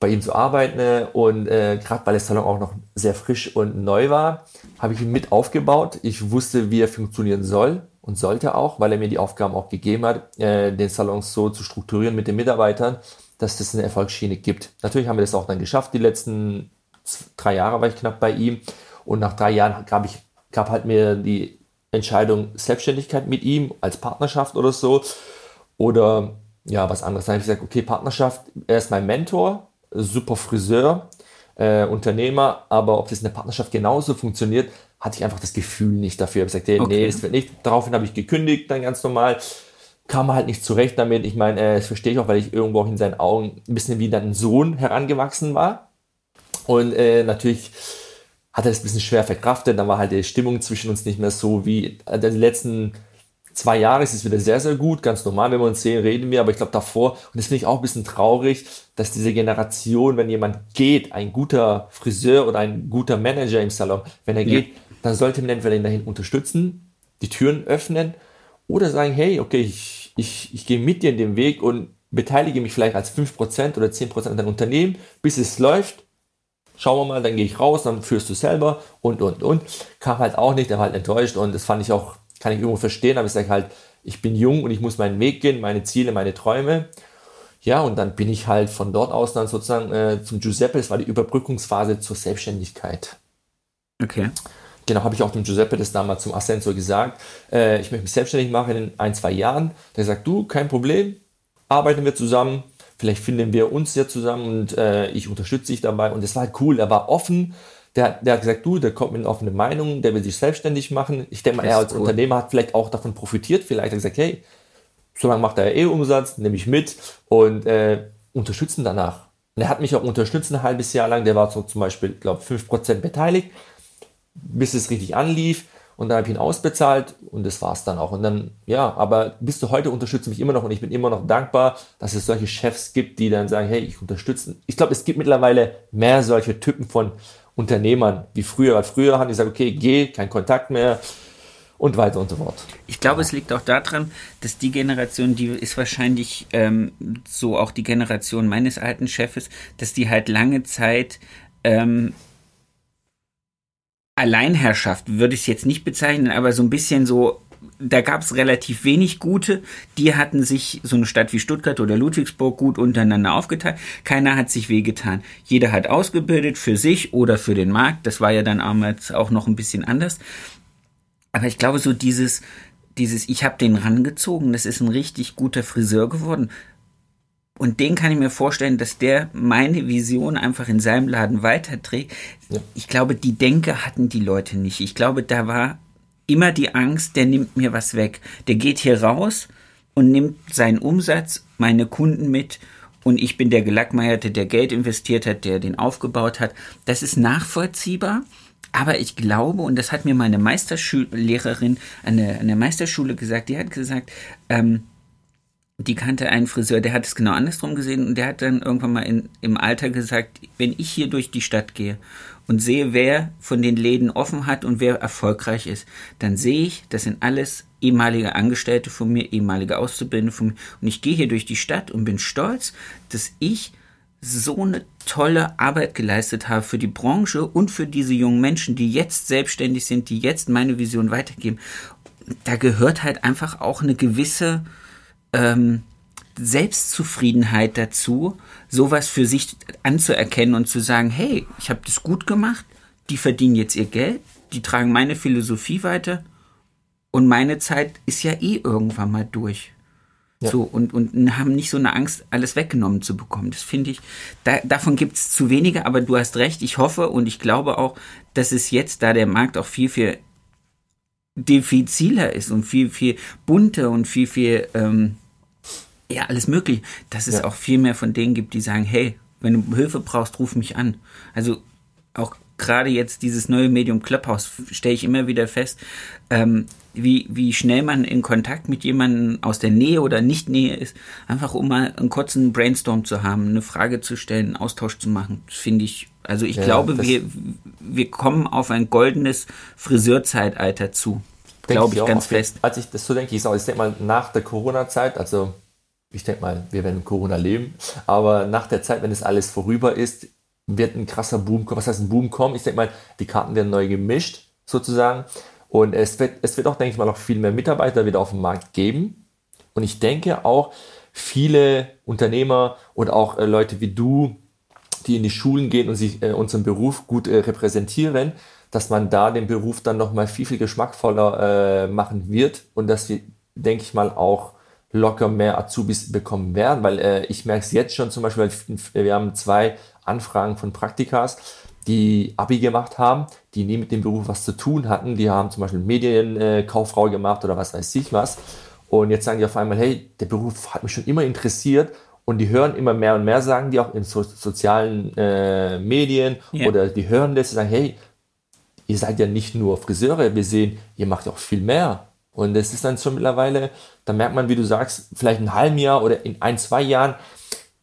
Speaker 3: bei ihm zu arbeiten und äh, gerade weil der Salon auch noch sehr frisch und neu war, habe ich ihn mit aufgebaut. Ich wusste, wie er funktionieren soll und sollte auch, weil er mir die Aufgaben auch gegeben hat, äh, den Salon so zu strukturieren mit den Mitarbeitern, dass das eine Erfolgsschiene gibt. Natürlich haben wir das auch dann geschafft. Die letzten drei Jahre war ich knapp bei ihm und nach drei Jahren gab ich gab halt mir die Entscheidung Selbstständigkeit mit ihm als Partnerschaft oder so oder ja was anderes. Dann habe ich gesagt, okay Partnerschaft. Er ist mein Mentor, super Friseur, äh, Unternehmer, aber ob das in der Partnerschaft genauso funktioniert, hatte ich einfach das Gefühl nicht dafür. Ich habe gesagt, okay. nee, das wird nicht. Daraufhin habe ich gekündigt, dann ganz normal kam halt nicht zurecht damit. Ich meine, äh, das verstehe ich auch, weil ich irgendwo auch in seinen Augen ein bisschen wie ein Sohn herangewachsen war. Und äh, natürlich hat er das ein bisschen schwer verkraftet. Dann war halt die Stimmung zwischen uns nicht mehr so wie äh, die letzten zwei Jahre ist es wieder sehr, sehr gut. Ganz normal, wenn wir uns sehen, reden wir. Aber ich glaube davor, und das finde ich auch ein bisschen traurig, dass diese Generation, wenn jemand geht, ein guter Friseur oder ein guter Manager im Salon, wenn er ja. geht, dann sollte man entweder ihn dahin unterstützen, die Türen öffnen oder sagen, hey, okay, ich ich, ich gehe mit dir in den Weg und beteilige mich vielleicht als 5% oder 10% an deinem Unternehmen, bis es läuft. Schauen wir mal, dann gehe ich raus, dann führst du selber und, und, und. Kam halt auch nicht, er war halt enttäuscht und das fand ich auch, kann ich irgendwo verstehen, aber ich sage halt, ich bin jung und ich muss meinen Weg gehen, meine Ziele, meine Träume. Ja, und dann bin ich halt von dort aus dann sozusagen äh, zum Giuseppe, das war die Überbrückungsphase zur Selbstständigkeit.
Speaker 2: Okay.
Speaker 3: Genau, habe ich auch dem Giuseppe das damals zum Ascensor gesagt. Äh, ich möchte mich selbstständig machen in ein, zwei Jahren. Der sagt, du, kein Problem, arbeiten wir zusammen. Vielleicht finden wir uns ja zusammen und äh, ich unterstütze dich dabei. Und das war halt cool. Er war offen. Der, der hat gesagt, du, der kommt mit einer offenen Meinung, der will sich selbstständig machen. Ich denke mal, er als cool. Unternehmer hat vielleicht auch davon profitiert. Vielleicht hat er gesagt, hey, so lange macht er eh Umsatz, nehme ich mit und äh, unterstützen danach. Und er hat mich auch unterstützt ein halbes Jahr lang. Der war so zum Beispiel, glaube ich, 5% beteiligt bis es richtig anlief und dann habe ich ihn ausbezahlt und das war es dann auch. Und dann, ja, aber bis zu heute unterstützen mich immer noch und ich bin immer noch dankbar, dass es solche Chefs gibt, die dann sagen, hey, ich unterstütze. Ich glaube, es gibt mittlerweile mehr solche Typen von Unternehmern wie früher, weil früher haben die gesagt, okay, geh, kein Kontakt mehr und weiter und so fort.
Speaker 2: Ich glaube, ja. es liegt auch daran, dass die Generation, die ist wahrscheinlich ähm, so auch die Generation meines alten Chefes, dass die halt lange Zeit ähm, Alleinherrschaft würde ich es jetzt nicht bezeichnen, aber so ein bisschen so, da gab es relativ wenig gute. Die hatten sich so eine Stadt wie Stuttgart oder Ludwigsburg gut untereinander aufgeteilt. Keiner hat sich wehgetan. Jeder hat ausgebildet für sich oder für den Markt. Das war ja dann auch noch ein bisschen anders. Aber ich glaube, so dieses, dieses, ich habe den rangezogen, das ist ein richtig guter Friseur geworden. Und den kann ich mir vorstellen, dass der meine Vision einfach in seinem Laden weiterträgt. Ja. Ich glaube, die Denke hatten die Leute nicht. Ich glaube, da war immer die Angst, der nimmt mir was weg. Der geht hier raus und nimmt seinen Umsatz, meine Kunden mit und ich bin der Gelackmeierte, der Geld investiert hat, der den aufgebaut hat. Das ist nachvollziehbar. Aber ich glaube, und das hat mir meine Meisterschullehrerin an der, an der Meisterschule gesagt, die hat gesagt, ähm, die kannte einen Friseur, der hat es genau andersrum gesehen und der hat dann irgendwann mal in, im Alter gesagt, wenn ich hier durch die Stadt gehe und sehe, wer von den Läden offen hat und wer erfolgreich ist, dann sehe ich, das sind alles ehemalige Angestellte von mir, ehemalige Auszubildende von mir und ich gehe hier durch die Stadt und bin stolz, dass ich so eine tolle Arbeit geleistet habe für die Branche und für diese jungen Menschen, die jetzt selbstständig sind, die jetzt meine Vision weitergeben. Da gehört halt einfach auch eine gewisse ähm, Selbstzufriedenheit dazu, sowas für sich anzuerkennen und zu sagen, hey, ich habe das gut gemacht, die verdienen jetzt ihr Geld, die tragen meine Philosophie weiter und meine Zeit ist ja eh irgendwann mal durch. Ja. So, und, und haben nicht so eine Angst, alles weggenommen zu bekommen. Das finde ich, da, davon gibt es zu wenige, aber du hast recht. Ich hoffe und ich glaube auch, dass es jetzt, da der Markt auch viel, viel diffiziler ist und viel, viel bunter und viel, viel, ähm, ja, alles möglich, dass es ja. auch viel mehr von denen gibt, die sagen, hey, wenn du Hilfe brauchst, ruf mich an. Also auch gerade jetzt dieses neue Medium Clubhouse stelle ich immer wieder fest, ähm, wie, wie schnell man in Kontakt mit jemandem aus der Nähe oder Nicht-Nähe ist, einfach um mal einen kurzen Brainstorm zu haben, eine Frage zu stellen, einen Austausch zu machen, finde ich. Also ich ja, glaube, wir, wir kommen auf ein goldenes Friseurzeitalter zu. Glaube ich, ich ganz fest.
Speaker 3: Als ich das so denke, ich, ich denke mal, nach der Corona-Zeit, also ich denke mal, wir werden Corona leben, aber nach der Zeit, wenn es alles vorüber ist, wird ein krasser Boom kommen. Was heißt ein Boom kommen? Ich denke mal, die Karten werden neu gemischt, sozusagen. Und es wird, es wird auch, denke ich mal, noch viel mehr Mitarbeiter wieder auf dem Markt geben. Und ich denke auch, viele Unternehmer und auch äh, Leute wie du, die in die Schulen gehen und sich äh, unseren Beruf gut äh, repräsentieren, dass man da den Beruf dann nochmal viel, viel geschmackvoller äh, machen wird und dass wir, denke ich mal, auch locker mehr Azubis bekommen werden, weil äh, ich merke es jetzt schon zum Beispiel, wir haben zwei Anfragen von Praktikas, die Abi gemacht haben, die nie mit dem Beruf was zu tun hatten. Die haben zum Beispiel Medienkauffrau äh, gemacht oder was weiß ich was. Und jetzt sagen die auf einmal, hey, der Beruf hat mich schon immer interessiert. Und die hören immer mehr und mehr, sagen die auch in so, sozialen äh, Medien yeah. oder die hören das, sagen, hey, ihr seid ja nicht nur Friseure, wir sehen, ihr macht ja auch viel mehr. Und das ist dann schon mittlerweile, da merkt man, wie du sagst, vielleicht ein halben Jahr oder in ein, zwei Jahren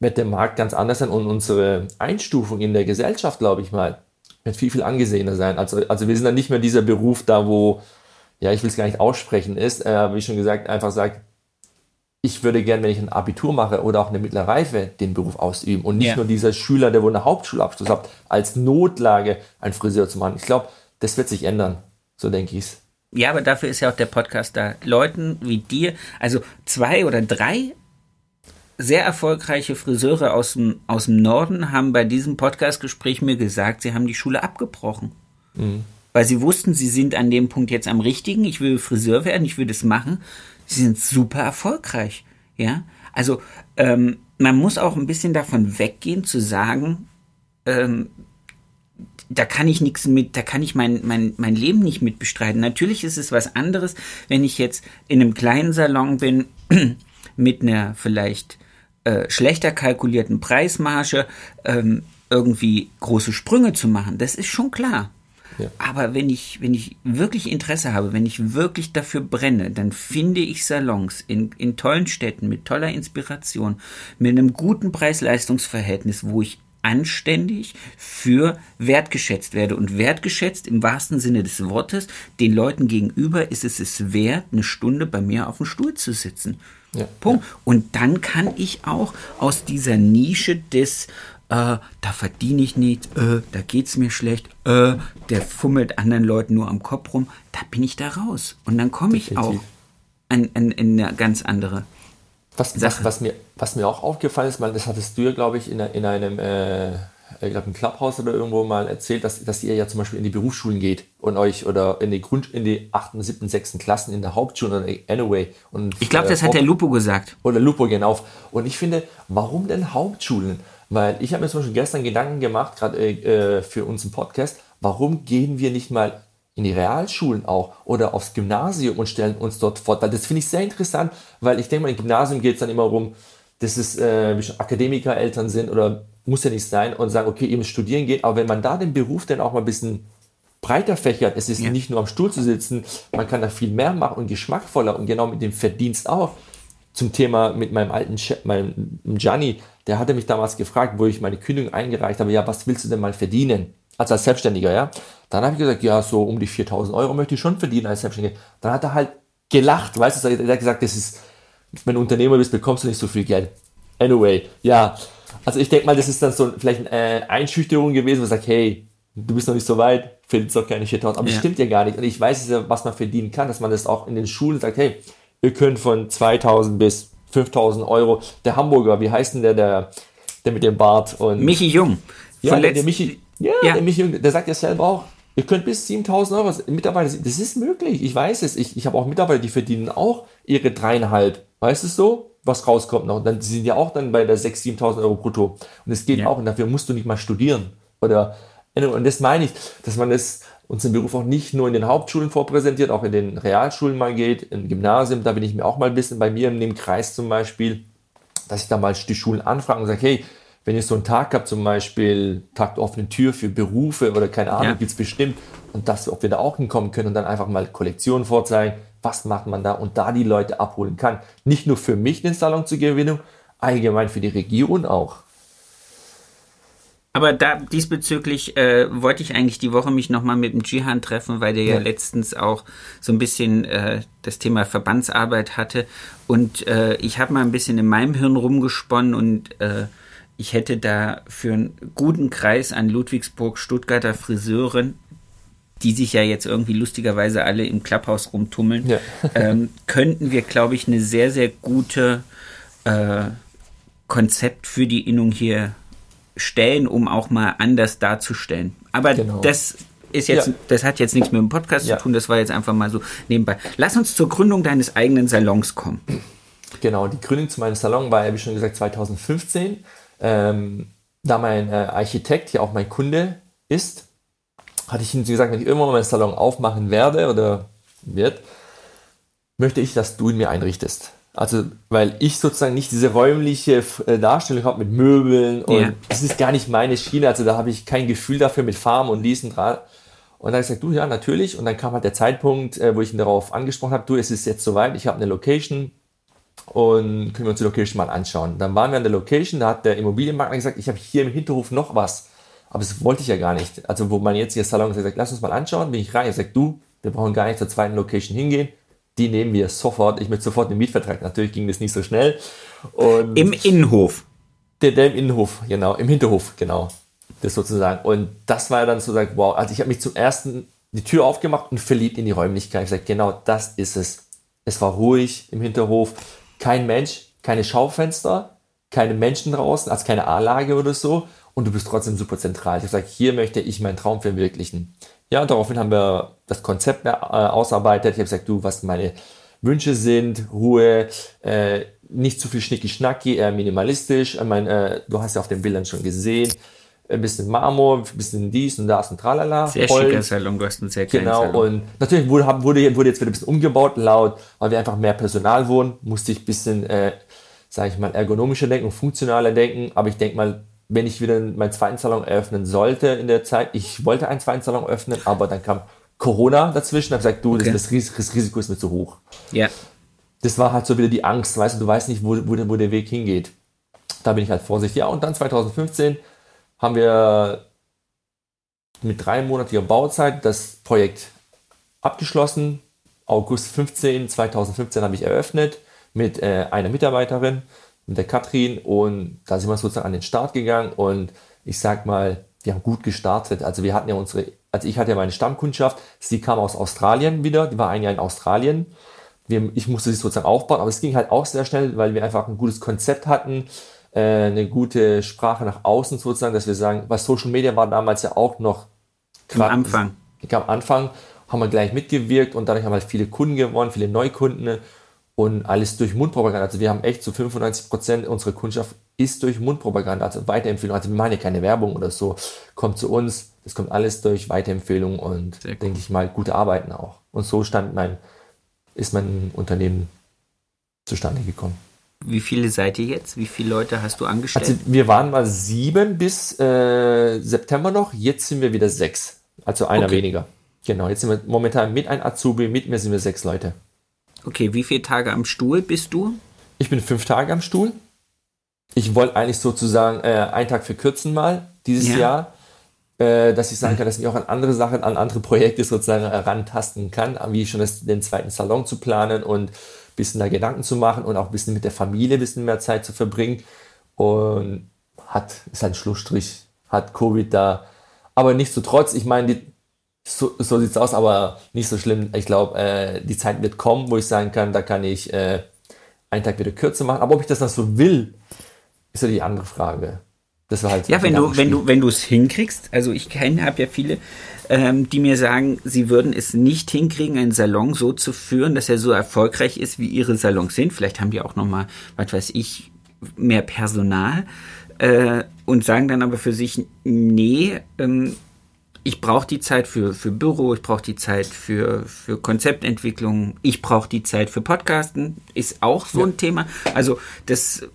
Speaker 3: wird der Markt ganz anders sein und unsere Einstufung in der Gesellschaft, glaube ich mal, wird viel, viel angesehener sein. Also, also wir sind dann nicht mehr dieser Beruf da, wo, ja, ich will es gar nicht aussprechen, ist, äh, wie schon gesagt, einfach sagt, ich würde gern, wenn ich ein Abitur mache oder auch eine mittlere Reife, den Beruf ausüben und nicht ja. nur dieser Schüler, der wohl einen Hauptschulabschluss hat, als Notlage ein Friseur zu machen. Ich glaube, das wird sich ändern. So denke ich es.
Speaker 2: Ja, aber dafür ist ja auch der Podcast da. Leuten wie dir, also zwei oder drei sehr erfolgreiche Friseure aus dem, aus dem Norden haben bei diesem Podcastgespräch mir gesagt, sie haben die Schule abgebrochen. Mhm. Weil sie wussten, sie sind an dem Punkt jetzt am richtigen, ich will Friseur werden, ich will das machen. Sie sind super erfolgreich. Ja, also ähm, man muss auch ein bisschen davon weggehen zu sagen, ähm, da kann ich nichts mit, da kann ich mein, mein, mein Leben nicht mit bestreiten. Natürlich ist es was anderes, wenn ich jetzt in einem kleinen Salon bin, mit einer vielleicht äh, schlechter kalkulierten Preismarge ähm, irgendwie große Sprünge zu machen. Das ist schon klar. Ja. Aber wenn ich, wenn ich wirklich Interesse habe, wenn ich wirklich dafür brenne, dann finde ich Salons in, in tollen Städten mit toller Inspiration, mit einem guten Preis-Leistungs-Verhältnis, wo ich anständig für wertgeschätzt werde. Und wertgeschätzt im wahrsten Sinne des Wortes, den Leuten gegenüber ist es es wert, eine Stunde bei mir auf dem Stuhl zu sitzen. Ja. Punkt. Und dann kann ich auch aus dieser Nische des äh, da verdiene ich nichts, äh, da es mir schlecht, äh, der fummelt anderen Leuten nur am Kopf rum, da bin ich da raus. Und dann komme ich auch in, in, in eine ganz andere
Speaker 3: was, was, was, mir, was mir auch aufgefallen ist, das hattest du ja, glaube ich, in, in einem äh, ich glaube, im Clubhouse oder irgendwo mal erzählt, dass, dass ihr ja zum Beispiel in die Berufsschulen geht und euch oder in die Grund, in die 8., 7., 6. Klassen in der Hauptschule oder anyway. Und,
Speaker 2: ich glaube, das äh, hat der Lupo gesagt.
Speaker 3: Oder Lupo, genau. Und ich finde, warum denn Hauptschulen? Weil ich habe mir zum Beispiel gestern Gedanken gemacht, gerade äh, für unseren Podcast, warum gehen wir nicht mal in die Realschulen auch oder aufs Gymnasium und stellen uns dort fort? Weil das finde ich sehr interessant, weil ich denke mal, im Gymnasium geht es dann immer darum, dass es äh, Akademikereltern sind oder muss ja nicht sein und sagen, okay, ihr müsst studieren gehen, aber wenn man da den Beruf dann auch mal ein bisschen breiter fächert, es ist ja. nicht nur am Stuhl zu sitzen, man kann da viel mehr machen und geschmackvoller und genau mit dem Verdienst auch. Zum Thema mit meinem alten Chef, meinem Gianni, der hatte mich damals gefragt, wo ich meine Kündigung eingereicht habe, ja, was willst du denn mal verdienen? Also als Selbstständiger, ja. Dann habe ich gesagt, ja, so um die 4000 Euro möchte ich schon verdienen als Selbstständiger. Dann hat er halt gelacht, weißt du, er hat gesagt, das ist, wenn du Unternehmer bist, bekommst du nicht so viel Geld. Anyway, ja, Also ich denke mal, das ist dann so vielleicht eine äh, Einschüchterung gewesen, wo man sagt, hey, du bist noch nicht so weit, verdienst doch keine 4000. Aber ja. das stimmt ja gar nicht. Und ich weiß ja, was man verdienen kann, dass man das auch in den Schulen sagt, hey, ihr könnt von 2000 bis 5000 Euro. Der Hamburger, wie heißt denn der, der, der mit dem Bart? Und
Speaker 2: Michi Jung.
Speaker 3: Ja, der, der Michi, ja, ja, der Michi Jung, der sagt ja selber auch, ihr könnt bis 7000 Euro, Mitarbeiter, das ist möglich. Ich weiß es. Ich, ich habe auch Mitarbeiter, die verdienen auch ihre dreieinhalb. Weißt du so? Was rauskommt noch. Und dann sind ja auch dann bei der 6.000, 7.000 Euro brutto. Und es geht ja. auch. Und dafür musst du nicht mal studieren. Oder, und das meine ich, dass man das, unseren Beruf auch nicht nur in den Hauptschulen vorpräsentiert, auch in den Realschulen mal geht, im Gymnasium, da bin ich mir auch mal ein bisschen bei mir in dem Kreis zum Beispiel, dass ich da mal die Schulen anfrage und sage, hey, wenn ihr so einen Tag habt, zum Beispiel Tag der offenen Tür für Berufe oder keine Ahnung, ja. gibt es bestimmt, und dass ob wir da auch hinkommen können und dann einfach mal Kollektionen vorzeigen, was macht man da und da die Leute abholen kann. Nicht nur für mich den Salon zur Gewinnung, allgemein für die Region auch.
Speaker 2: Aber da diesbezüglich äh, wollte ich eigentlich die Woche mich nochmal mit dem Jihan treffen, weil der ja, ja letztens auch so ein bisschen äh, das Thema Verbandsarbeit hatte. Und äh, ich habe mal ein bisschen in meinem Hirn rumgesponnen und äh, ich hätte da für einen guten Kreis an Ludwigsburg Stuttgarter Friseuren, die sich ja jetzt irgendwie lustigerweise alle im Klapphaus rumtummeln, ja. ähm, könnten wir, glaube ich, eine sehr, sehr gute äh, Konzept für die Innung hier stellen, um auch mal anders darzustellen. Aber genau. das ist jetzt, ja. das hat jetzt nichts mit dem Podcast ja. zu tun, das war jetzt einfach mal so nebenbei. Lass uns zur Gründung deines eigenen Salons kommen.
Speaker 3: Genau, die Gründung zu meinem Salon war ja, wie schon gesagt, 2015. Ähm, da mein äh, Architekt ja auch mein Kunde ist, hatte ich ihm gesagt, wenn ich irgendwann mal meinen Salon aufmachen werde oder wird, möchte ich, dass du ihn mir einrichtest. Also, weil ich sozusagen nicht diese räumliche äh, Darstellung habe mit Möbeln und ja. das ist gar nicht meine Schiene. Also, da habe ich kein Gefühl dafür mit Farben und diesen dran. Und dann habe ich gesagt, du, ja, natürlich. Und dann kam halt der Zeitpunkt, äh, wo ich ihn darauf angesprochen habe, du, es ist jetzt soweit, ich habe eine Location und können wir uns die Location mal anschauen. Dann waren wir an der Location, da hat der Immobilienmakler gesagt, ich habe hier im Hinterhof noch was. Aber das wollte ich ja gar nicht. Also, wo man jetzt hier Salon gesagt, lass uns mal anschauen, bin ich rein. Ich sage, du, wir brauchen gar nicht zur zweiten Location hingehen die nehmen wir sofort. Ich möchte sofort den Mietvertrag. Natürlich ging das nicht so schnell.
Speaker 2: Und Im Innenhof.
Speaker 3: Der, der im Innenhof, genau. Im Hinterhof, genau. Das sozusagen. Und das war dann so, wow. Also ich habe mich zum ersten die Tür aufgemacht und verliebt in die Räumlichkeit. Ich sage, genau das ist es. Es war ruhig im Hinterhof. Kein Mensch, keine Schaufenster, keine Menschen draußen, also keine A-Lage oder so. Und du bist trotzdem super zentral. Ich habe gesagt, hier möchte ich meinen Traum verwirklichen. Ja, und daraufhin haben wir das Konzept äh, ausarbeitet. Ich habe gesagt, du, was meine Wünsche sind, Ruhe, äh, nicht zu viel Schnicki-Schnacki, eher minimalistisch. Ich mein, äh, du hast ja auf den Bildern schon gesehen, ein bisschen Marmor, ein bisschen dies und das und tralala.
Speaker 2: Sehr Holz. schicker Salon, du hast einen sehr
Speaker 3: Genau, Salon. und natürlich wurde, wurde, wurde jetzt wieder ein bisschen umgebaut, laut, weil wir einfach mehr Personal wohnen, musste ich ein bisschen, äh, sage ich mal, ergonomischer denken und funktionaler denken, aber ich denke mal, wenn ich wieder meinen zweiten Salon eröffnen sollte in der Zeit. Ich wollte einen zweiten Salon öffnen, aber dann kam Corona dazwischen. habe gesagt, du, okay. das, das, Risiko ist mir zu hoch.
Speaker 2: Ja.
Speaker 3: Das war halt so wieder die Angst, weißt du, du weißt nicht, wo, wo, wo der Weg hingeht. Da bin ich halt vorsichtig. Ja, und dann 2015 haben wir mit drei monatiger Bauzeit das Projekt abgeschlossen. August 15, 2015 habe ich eröffnet mit äh, einer Mitarbeiterin mit der Katrin und da sind wir sozusagen an den Start gegangen und ich sag mal, wir haben gut gestartet. Also wir hatten ja unsere, also ich hatte ja meine Stammkundschaft, sie kam aus Australien wieder, die war ein Jahr in Australien. Wir, ich musste sie sozusagen aufbauen, aber es ging halt auch sehr schnell, weil wir einfach ein gutes Konzept hatten, äh, eine gute Sprache nach außen sozusagen, dass wir sagen, was Social Media war damals ja auch noch
Speaker 2: am Anfang.
Speaker 3: Am Anfang haben wir gleich mitgewirkt und dadurch haben wir halt viele Kunden gewonnen, viele Neukunden und alles durch Mundpropaganda. Also wir haben echt zu so 95 Prozent unserer Kundschaft ist durch Mundpropaganda, also Weiterempfehlung. Also wir machen ja keine Werbung oder so. Kommt zu uns, das kommt alles durch Weiterempfehlung und cool. denke ich mal gute Arbeiten auch. Und so stand mein, ist mein Unternehmen zustande gekommen.
Speaker 2: Wie viele seid ihr jetzt? Wie viele Leute hast du angestellt? Also
Speaker 3: wir waren mal sieben bis äh, September noch. Jetzt sind wir wieder sechs. Also einer okay. weniger. Genau. Jetzt sind wir momentan mit einem Azubi, mit mir sind wir sechs Leute.
Speaker 2: Okay, wie viele Tage am Stuhl bist du?
Speaker 3: Ich bin fünf Tage am Stuhl. Ich wollte eigentlich sozusagen äh, einen Tag verkürzen mal dieses ja. Jahr, äh, dass ich sagen kann, dass ich auch an andere Sachen, an andere Projekte sozusagen herantasten kann, wie schon das, den zweiten Salon zu planen und ein bisschen da Gedanken zu machen und auch ein bisschen mit der Familie ein bisschen mehr Zeit zu verbringen. Und hat, ist ein Schlussstrich, hat Covid da. Aber nichtsdestotrotz, ich meine, so, so sieht es aus, aber nicht so schlimm. Ich glaube, äh, die Zeit wird kommen, wo ich sagen kann, da kann ich äh, einen Tag wieder kürzer machen. Aber ob ich das dann so will, ist ja die andere Frage.
Speaker 2: Das war halt so ja, wenn du, wenn du, wenn du es hinkriegst, also ich kenne, habe ja viele, ähm, die mir sagen, sie würden es nicht hinkriegen, einen Salon so zu führen, dass er so erfolgreich ist, wie ihre Salons sind. Vielleicht haben die auch nochmal, was weiß ich, mehr Personal äh, und sagen dann aber für sich, nee, ähm, ich brauche die Zeit für, für Büro, ich brauche die Zeit für, für Konzeptentwicklung, ich brauche die Zeit für Podcasten, ist auch so ja. ein Thema. Also das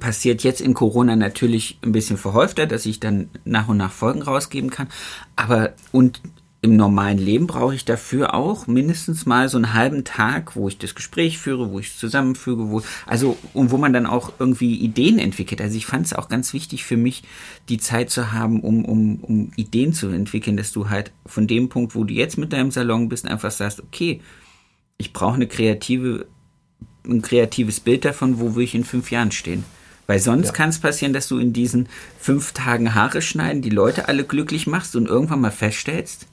Speaker 2: passiert jetzt in Corona natürlich ein bisschen verhäufter, dass ich dann nach und nach Folgen rausgeben kann. Aber und im normalen Leben brauche ich dafür auch mindestens mal so einen halben Tag, wo ich das Gespräch führe, wo ich es zusammenfüge, wo, also, und wo man dann auch irgendwie Ideen entwickelt. Also ich fand es auch ganz wichtig für mich, die Zeit zu haben, um, um, um Ideen zu entwickeln, dass du halt von dem Punkt, wo du jetzt mit deinem Salon bist, einfach sagst, okay, ich brauche eine kreative, ein kreatives Bild davon, wo will ich in fünf Jahren stehen. Weil sonst ja. kann es passieren, dass du in diesen fünf Tagen Haare schneiden, die Leute alle glücklich machst und irgendwann mal feststellst,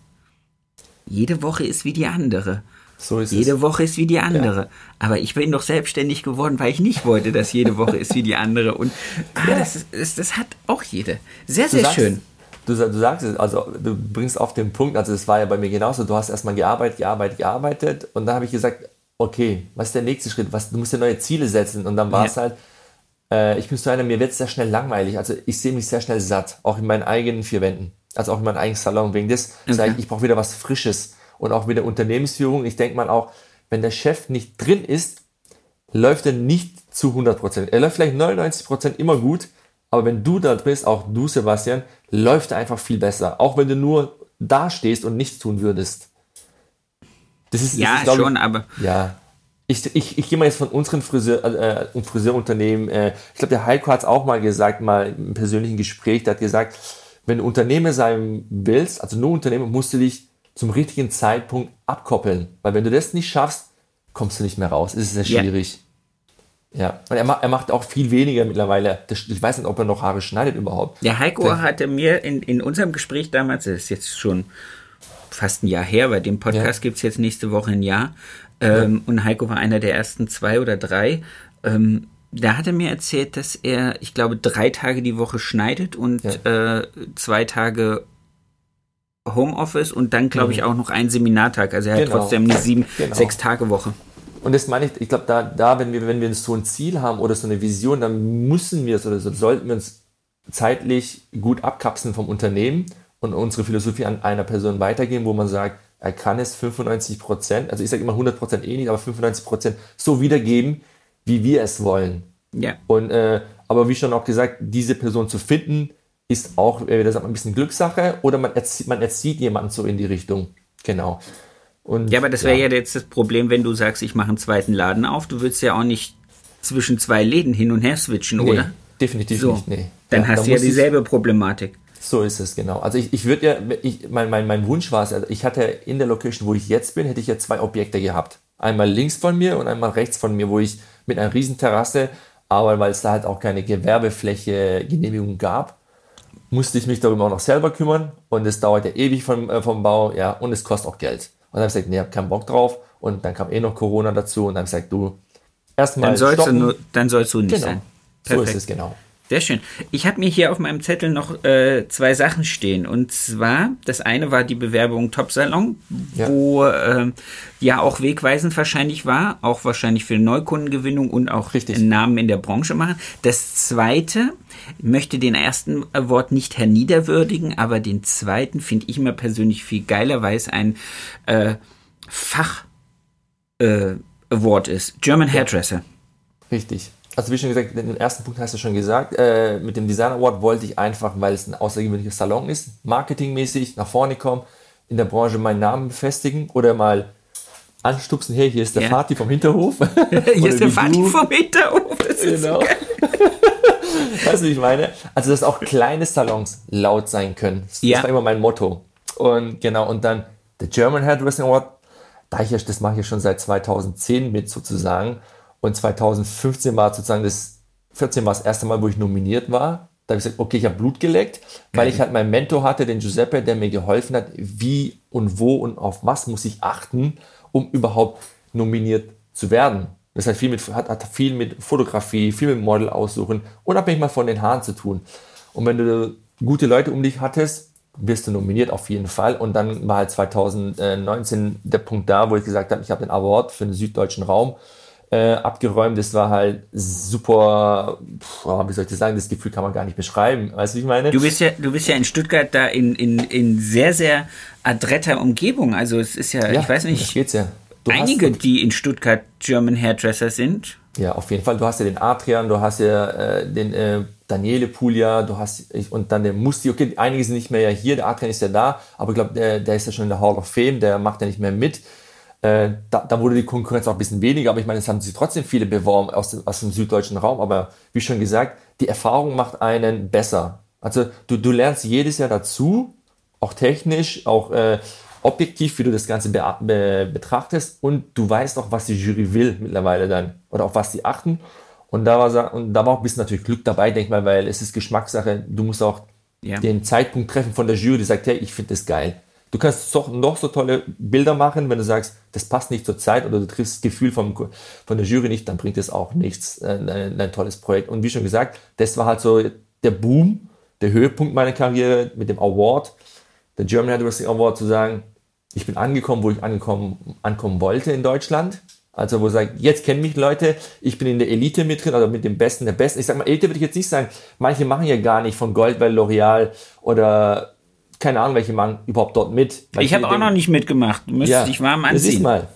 Speaker 2: jede Woche ist wie die andere. So ist jede es. Woche ist wie die andere. Ja. Aber ich bin doch selbstständig geworden, weil ich nicht wollte, dass jede Woche ist wie die andere. Und ah, ja. das, ist, das, hat auch jede. Sehr, sehr sagst, schön.
Speaker 3: Du, du, sagst es, also du bringst auf den Punkt, also es war ja bei mir genauso, du hast erstmal gearbeitet, gearbeitet, gearbeitet und dann habe ich gesagt, okay, was ist der nächste Schritt? Was, du musst dir neue Ziele setzen und dann war es ja. halt, äh, ich bin so einer, mir wird es sehr schnell langweilig. Also ich sehe mich sehr schnell satt, auch in meinen eigenen vier Wänden. Also auch in meinem eigenen Salon. Wegen des okay. sage ich, ich brauche wieder was Frisches. Und auch wieder Unternehmensführung. Ich denke mal auch, wenn der Chef nicht drin ist, läuft er nicht zu 100 Prozent. Er läuft vielleicht 99 Prozent immer gut, aber wenn du da bist, auch du Sebastian, läuft er einfach viel besser. Auch wenn du nur da stehst und nichts tun würdest.
Speaker 2: Das ist, ja, das ist, schon,
Speaker 3: ich,
Speaker 2: aber.
Speaker 3: Ja, ich, ich, ich gehe mal jetzt von unseren Friseur, äh, Friseurunternehmen, äh, ich glaube, der Heiko hat es auch mal gesagt, mal im persönlichen Gespräch, der hat gesagt, wenn du Unternehmer sein willst, also nur Unternehmer, musst du dich zum richtigen Zeitpunkt abkoppeln. Weil wenn du das nicht schaffst, kommst du nicht mehr raus. Es ist sehr schwierig. Ja. ja. Und er, er macht auch viel weniger mittlerweile. Ich weiß nicht, ob er noch Haare schneidet überhaupt.
Speaker 2: Der Heiko der, hatte mir in, in unserem Gespräch damals, das ist jetzt schon fast ein Jahr her, weil dem Podcast ja. gibt es jetzt nächste Woche ein Jahr, ähm, ja. Und Heiko war einer der ersten zwei oder drei. Ähm, da hat er mir erzählt, dass er, ich glaube, drei Tage die Woche schneidet und ja. äh, zwei Tage Homeoffice und dann, glaube ich, mhm. auch noch einen Seminartag. Also er genau. hat trotzdem eine sieben, genau. sechs Tage Woche.
Speaker 3: Und das meine ich, ich glaube, da, da, wenn wir, wenn wir so ein Ziel haben oder so eine Vision, dann müssen wir es oder so, sollten wir uns zeitlich gut abkapseln vom Unternehmen und unsere Philosophie an einer Person weitergeben, wo man sagt, er kann es 95 Prozent, also ich sage immer 100 Prozent eh nicht, aber 95 Prozent so wiedergeben, wie wir es wollen. Ja. Und, äh, aber wie schon auch gesagt, diese Person zu finden, ist auch, äh, das ein bisschen Glückssache oder man erzieht, man erzieht jemanden so in die Richtung. Genau.
Speaker 2: Und, ja, aber das wäre ja. ja jetzt das Problem, wenn du sagst, ich mache einen zweiten Laden auf. Du willst ja auch nicht zwischen zwei Läden hin und her switchen, nee, oder?
Speaker 3: Definitiv so. nicht. Nee.
Speaker 2: Dann ja, hast du ja dieselbe Problematik.
Speaker 3: So ist es, genau. Also ich, ich würde ja, ich, mein, mein, mein Wunsch war es, also ich hatte in der Location, wo ich jetzt bin, hätte ich ja zwei Objekte gehabt. Einmal links von mir und einmal rechts von mir, wo ich mit einer riesen Terrasse, aber weil es da halt auch keine Gewerbefläche Genehmigung gab, musste ich mich darüber auch noch selber kümmern und es dauert ja ewig vom, äh, vom Bau, ja, und es kostet auch Geld. Und dann habe ich gesagt, nee, ich habe keinen Bock drauf und dann kam eh noch Corona dazu und dann habe ich gesagt, du, erstmal
Speaker 2: dann sollst du nur, dann sollst du nicht
Speaker 3: genau.
Speaker 2: sein.
Speaker 3: Perfekt. So ist es genau.
Speaker 2: Sehr schön. Ich habe mir hier auf meinem Zettel noch äh, zwei Sachen stehen. Und zwar, das eine war die Bewerbung Top Salon, ja. wo äh, ja auch wegweisend wahrscheinlich war, auch wahrscheinlich für Neukundengewinnung und auch Richtig. Namen in der Branche machen. Das zweite, möchte den ersten Award nicht herniederwürdigen, aber den zweiten finde ich immer persönlich viel geiler, weil es ein äh, Fach äh, Award ist. German Hairdresser.
Speaker 3: Richtig also wie schon gesagt, den ersten Punkt hast du schon gesagt, äh, mit dem Design Award wollte ich einfach, weil es ein außergewöhnlicher Salon ist, marketingmäßig nach vorne kommen, in der Branche meinen Namen befestigen oder mal anstupsen, hey, hier ist der ja. Vati vom Hinterhof.
Speaker 2: hier ist der Vati vom Hinterhof. Das genau.
Speaker 3: weißt du, wie ich meine? Also, dass auch kleine Salons laut sein können. Das ja. war immer mein Motto. Und genau, und dann der German Hairdressing Award, da ich das mache ich schon seit 2010 mit sozusagen. Und 2015 war sozusagen das, 14 war das erste Mal, wo ich nominiert war. Da habe ich gesagt, okay, ich habe Blut geleckt, weil ich halt meinen Mentor hatte, den Giuseppe, der mir geholfen hat, wie und wo und auf was muss ich achten, um überhaupt nominiert zu werden. Das hat viel mit, hat, hat viel mit Fotografie, viel mit Model aussuchen, unabhängig mal von den Haaren zu tun. Und wenn du gute Leute um dich hattest, wirst du nominiert auf jeden Fall. Und dann war halt 2019 der Punkt da, wo ich gesagt habe, ich habe den Award für den süddeutschen Raum äh, abgeräumt. Das war halt super, pff, wie soll ich das sagen, das Gefühl kann man gar nicht beschreiben. Weißt du, wie ich meine?
Speaker 2: Du bist ja, du bist ja in Stuttgart da in, in, in sehr, sehr adretter Umgebung. Also es ist ja,
Speaker 3: ja
Speaker 2: ich weiß nicht,
Speaker 3: geht's ja. Du
Speaker 2: einige, die in Stuttgart German Hairdresser sind.
Speaker 3: Ja, auf jeden Fall. Du hast ja den Adrian, du hast ja äh, den äh, Daniele Puglia, du hast und dann den Musti. Okay, einige sind nicht mehr ja hier. Der Adrian ist ja da, aber ich glaube, der, der ist ja schon in der Hall of Fame, der macht ja nicht mehr mit. Äh, da, da wurde die Konkurrenz auch ein bisschen weniger, aber ich meine, es haben sich trotzdem viele beworben aus dem, aus dem süddeutschen Raum. Aber wie schon gesagt, die Erfahrung macht einen besser. Also du, du lernst jedes Jahr dazu, auch technisch, auch äh, objektiv, wie du das Ganze be be betrachtest und du weißt auch, was die Jury will mittlerweile dann oder auf was sie achten. Und da war, und da war auch ein bisschen natürlich Glück dabei, denk mal, weil es ist Geschmackssache. Du musst auch
Speaker 2: Ja.
Speaker 3: den Zeitpunkt treffen von der Jury, die sagt, hey, ich finde das geil. Du kannst doch noch so tolle Bilder machen, wenn du sagst, das passt nicht zur Zeit oder du triffst das Gefühl vom, von der Jury nicht, dann bringt es auch nichts, äh, ein, ein tolles Projekt. Und wie schon gesagt, das war halt so der Boom, der Höhepunkt meiner Karriere mit dem Award, der German Hairdressing Award, zu sagen, ich bin angekommen, wo ich angekommen, ankommen wollte in Deutschland. Also wo sage, jetzt kennen mich Leute, ich bin in der Elite mit drin, also mit dem Besten der Besten. Ich sag mal, Elite würde ich jetzt nicht sagen, manche machen ja gar nicht von Goldwell, L'Oreal oder keine Ahnung, welche machen überhaupt dort mit.
Speaker 2: Ich habe auch
Speaker 3: denken,
Speaker 2: noch nicht mitgemacht. Du müsstest dich warm anziehen.
Speaker 3: mal.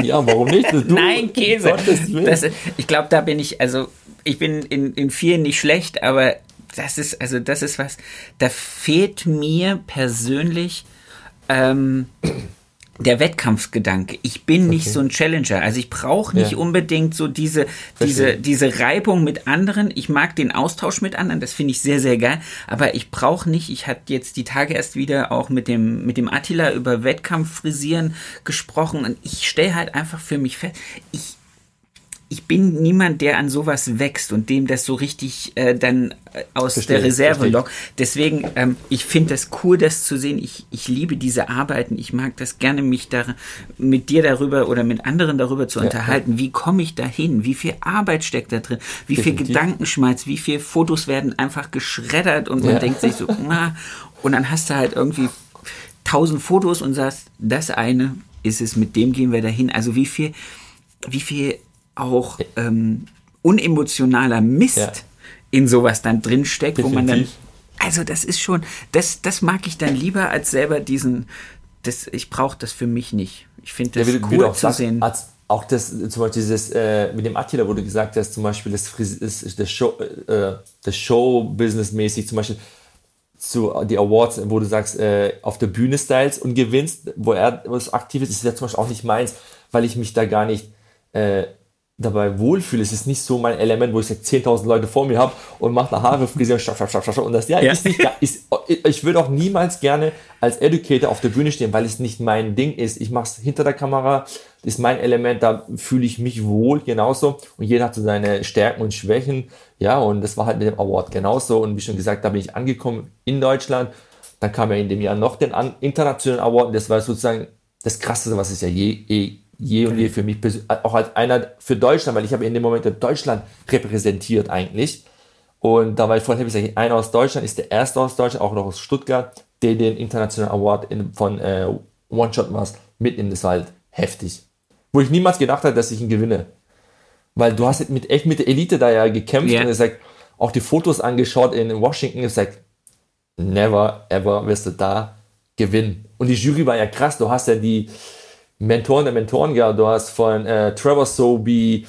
Speaker 3: Ja, warum nicht?
Speaker 2: Nein, Käse. Das, ich glaube, da bin ich, also ich bin in, in vielen nicht schlecht, aber das ist, also das ist was, da fehlt mir persönlich ähm, der Wettkampfgedanke. Ich bin nicht
Speaker 3: Okay.
Speaker 2: so ein Challenger. Also ich brauche nicht
Speaker 3: Ja.
Speaker 2: unbedingt so diese, diese, diese Reibung mit anderen. Ich mag den Austausch mit anderen, das finde ich sehr, sehr geil. Aber ich brauche nicht, ich hatte jetzt die Tage erst wieder auch mit dem, mit dem Attila über Wettkampffrisieren gesprochen und ich stelle halt einfach für mich fest, ich, ich bin niemand, der an sowas wächst und dem das so richtig äh, dann äh, aus
Speaker 3: Verstehe,
Speaker 2: der Reserve lockt. Deswegen, ähm, ich finde das cool, das zu sehen. Ich, ich liebe diese Arbeiten. Ich mag das gerne, mich da mit dir darüber oder mit anderen darüber zu unterhalten. Wie komme ich da hin? Wie viel Arbeit steckt da drin? Wie viel
Speaker 3: Definitiv.
Speaker 2: Gedankenschmalz? Wie viele Fotos werden einfach geschreddert und man
Speaker 3: Ja.
Speaker 2: denkt sich so, na, und dann hast du halt irgendwie tausend Fotos und sagst, das eine ist es, mit dem gehen wir dahin. Also wie viel, wie viel auch ähm, unemotionaler Mist
Speaker 3: Ja.
Speaker 2: in sowas dann drin steckt, wo man dann,
Speaker 3: Definitiv.
Speaker 2: also das ist schon, das, das mag ich dann lieber als selber diesen, das, ich brauche das für mich nicht. Ich finde
Speaker 3: Ja,
Speaker 2: das
Speaker 3: wie
Speaker 2: cool
Speaker 3: auch
Speaker 2: zu
Speaker 3: sagst,
Speaker 2: sehen.
Speaker 3: Als auch das, zum Beispiel dieses, äh, mit dem Attila, wo du gesagt hast, zum Beispiel das, das, das Show, äh, das Show-Business-mäßig, zum Beispiel zu die Awards, wo du sagst, äh, auf der Bühne styles und gewinnst, wo er was aktiv ist, ist ja zum Beispiel auch nicht meins, weil ich mich da gar nicht äh, dabei wohlfühle. Es ist nicht so mein Element, wo ich sag, 10.000 Leute vor mir habe und mache eine Haare frisieren, schab, schab, schab, schab, schab, und das, ja,
Speaker 2: Ja.
Speaker 3: ist nicht, ist, ich würde auch niemals gerne als Educator auf der Bühne stehen, weil es nicht mein Ding ist. Ich mache es hinter der Kamera, das ist mein Element, da fühle ich mich wohl genauso und jeder hat so seine Stärken und Schwächen. Ja, und das war halt mit dem Award genauso und wie schon gesagt, da bin ich angekommen in Deutschland. Dann kam ja in dem Jahr noch den internationalen Award und das war sozusagen das Krasseste, was es ja je, je, je und je für mich, auch als einer für Deutschland, weil ich habe in dem Moment Deutschland repräsentiert eigentlich. Und da war ich voll happy, sag ich, einer aus Deutschland ist der erste aus Deutschland, auch noch aus Stuttgart, der den internationalen Award in, von äh, One Shot was mitnimmt. Das war halt heftig. Wo ich niemals gedacht habe, dass ich ihn gewinne. Weil du hast mit, echt mit der Elite da ja gekämpft
Speaker 2: Ja.
Speaker 3: und es sagt, auch die Fotos angeschaut in Washington, es sagt, never ever wirst du da gewinnen. Und die Jury war ja krass, du hast ja die Mentoren der Mentoren gehabt, du hast von äh, Trevor Sobey,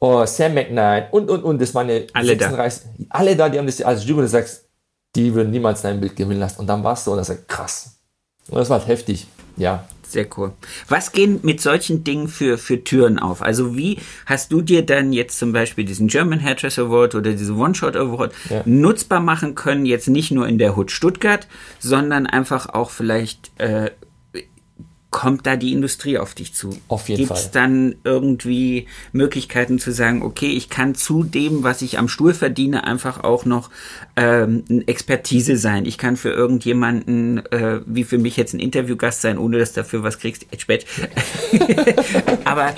Speaker 3: oh, Sam McKnight und, und, und, das waren ja
Speaker 2: Alle da.
Speaker 3: 36, alle da, die haben das als Jury sagst, die würden niemals dein Bild gewinnen lassen. Und dann warst du und das sagt, krass. Und das war halt heftig. Ja.
Speaker 2: Sehr cool. Was gehen mit solchen Dingen für, für Türen auf? Also wie hast du dir dann jetzt zum Beispiel diesen German Hairdresser Award oder diese One-Shot Award
Speaker 3: Ja.
Speaker 2: nutzbar machen können, jetzt nicht nur in der Hut Stuttgart, sondern einfach auch vielleicht äh, kommt da die Industrie auf dich zu?
Speaker 3: Auf jeden
Speaker 2: Gibt's
Speaker 3: Fall.
Speaker 2: dann irgendwie Möglichkeiten zu sagen, okay, ich kann zu dem, was ich am Stuhl verdiene, einfach auch noch ähm, eine Expertise sein. Ich kann für irgendjemanden, äh, wie für mich jetzt ein Interviewgast sein, ohne dass dafür was kriegst. Spät. Aber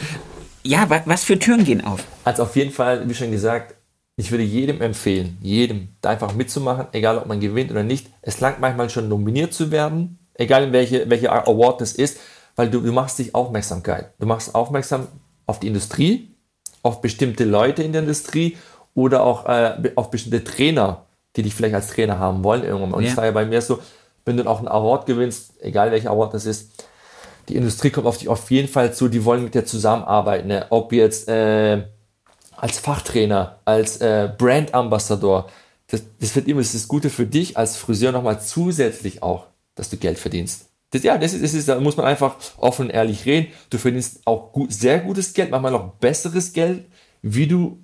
Speaker 2: ja, wa was für Türen gehen auf?
Speaker 3: Also auf jeden Fall, wie schon gesagt, ich würde jedem empfehlen, jedem da einfach mitzumachen, egal ob man gewinnt oder nicht. Es langt manchmal schon nominiert zu werden, egal in welche, welche Award das ist, weil du, du machst dich Aufmerksamkeit. Du machst aufmerksam auf die Industrie, auf bestimmte Leute in der Industrie oder auch äh, auf bestimmte Trainer, die dich vielleicht als Trainer haben wollen irgendwann. Und
Speaker 2: Ja.
Speaker 3: es war ja bei mir so, wenn du auch einen Award gewinnst, egal welcher Award das ist, die Industrie kommt auf dich auf jeden Fall zu, die wollen mit dir zusammenarbeiten. Ne? Ob jetzt äh, als Fachtrainer, als äh, Brand-Ambassador. Das, das wird immer das, ist das Gute für dich als Friseur nochmal zusätzlich auch, dass du Geld verdienst. Das, ja, das ist, das ist, da muss man einfach offen und ehrlich reden. Du verdienst auch gut, sehr gutes Geld, manchmal noch besseres Geld, wie du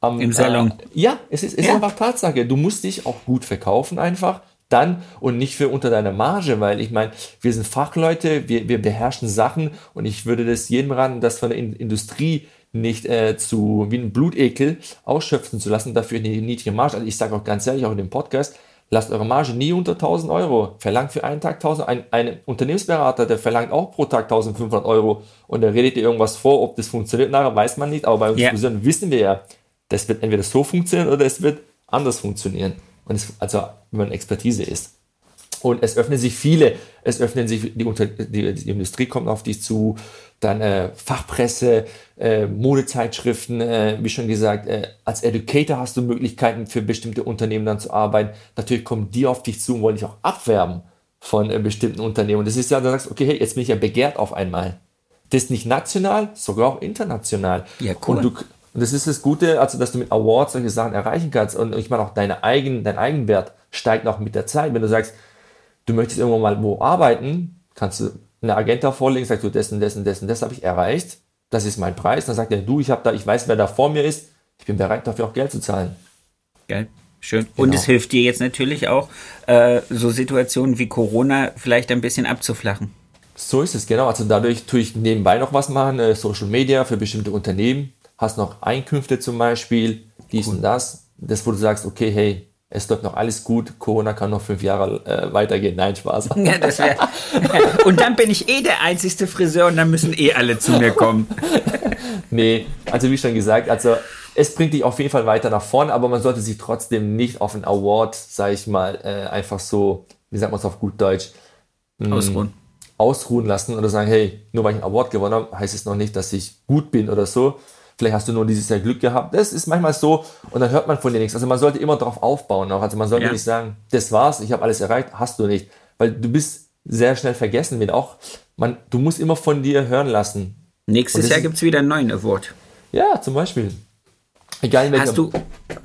Speaker 3: am
Speaker 2: Im Salon.
Speaker 3: Äh, ja, es ist, ist
Speaker 2: Ja.
Speaker 3: einfach Tatsache. Du musst dich auch gut verkaufen einfach. Dann und nicht für unter deiner Marge, weil ich meine, wir sind Fachleute, wir, wir beherrschen Sachen und ich würde das jedem raten, das von der In Industrie nicht äh, zu wie ein Blutekel ausschöpfen zu lassen, dafür eine niedrige Marge. Also ich sage auch ganz ehrlich, auch in dem Podcast, lasst eure Marge nie unter 1000 Euro. Verlangt für einen Tag 1000. Ein, ein Unternehmensberater, der verlangt auch pro Tag 1500 Euro und der redet dir irgendwas vor, ob das funktioniert nachher, weiß man nicht. Aber bei uns. Friseuren wissen wir ja, das wird entweder so funktionieren oder es wird anders funktionieren. Und es, also, wenn man Expertise ist. Und es öffnen sich viele, es öffnen sich, die, die, die Industrie kommt auf dich zu, dann äh, Fachpresse, äh, Modezeitschriften, äh, wie schon gesagt, äh, als Educator hast du Möglichkeiten für bestimmte Unternehmen dann zu arbeiten. Natürlich kommen die auf dich zu und wollen dich auch abwerben von äh, bestimmten Unternehmen. Und das ist ja, da sagst du, okay, hey, jetzt bin ich ja begehrt auf einmal. Das ist nicht national, sogar auch international.
Speaker 2: Ja, cool.
Speaker 3: Und du, und das ist das Gute, also dass du mit Awards solche Sachen erreichen kannst. Und ich meine auch deine eigen, dein Eigenwert steigt auch mit der Zeit. Wenn du sagst, du möchtest irgendwo mal wo arbeiten, kannst du eine Agenda vorlegen, sagst du, das und das und das und das habe ich erreicht. Das ist mein Preis. Dann sagt er, du, ich habe da, ich weiß, wer da vor mir ist. Ich bin bereit, dafür auch Geld zu zahlen.
Speaker 2: Geil. Schön. Und
Speaker 3: Genau.
Speaker 2: es hilft dir jetzt natürlich auch, äh, so Situationen wie Corona vielleicht ein bisschen abzuflachen.
Speaker 3: So ist es, genau. Also dadurch tue ich nebenbei noch was machen, äh, Social Media für bestimmte Unternehmen. Hast noch Einkünfte zum Beispiel, dies und das. Das, wo du sagst, okay, hey, es läuft noch alles gut, Corona kann noch fünf Jahre äh, weitergehen. Nein, Spaß.
Speaker 2: Ja, das wär, und dann bin ich eh der einzigste Friseur und dann müssen eh alle zu mir kommen.
Speaker 3: Nee, also wie schon gesagt, also es bringt dich auf jeden Fall weiter nach vorne, aber man sollte sich trotzdem nicht auf einen Award, sage ich mal, äh, einfach so, wie sagt man es auf gut Deutsch,
Speaker 2: Ausruhen.
Speaker 3: ausruhen lassen oder sagen, hey, nur weil ich einen Award gewonnen habe, heißt es noch nicht, dass ich gut bin oder so. Vielleicht hast du nur dieses Jahr Glück gehabt. Das ist manchmal so und dann hört man von dir nichts. Also man sollte immer darauf aufbauen auch. Also man sollte
Speaker 2: Ja.
Speaker 3: nicht sagen, das war's, ich habe alles erreicht, hast du nicht. Weil du bist sehr schnell vergessen mit auch. Man, du musst immer von dir hören lassen.
Speaker 2: Nächstes Jahr gibt es wieder einen neuen Award.
Speaker 3: Ja, zum Beispiel. Egal in
Speaker 2: Hast du,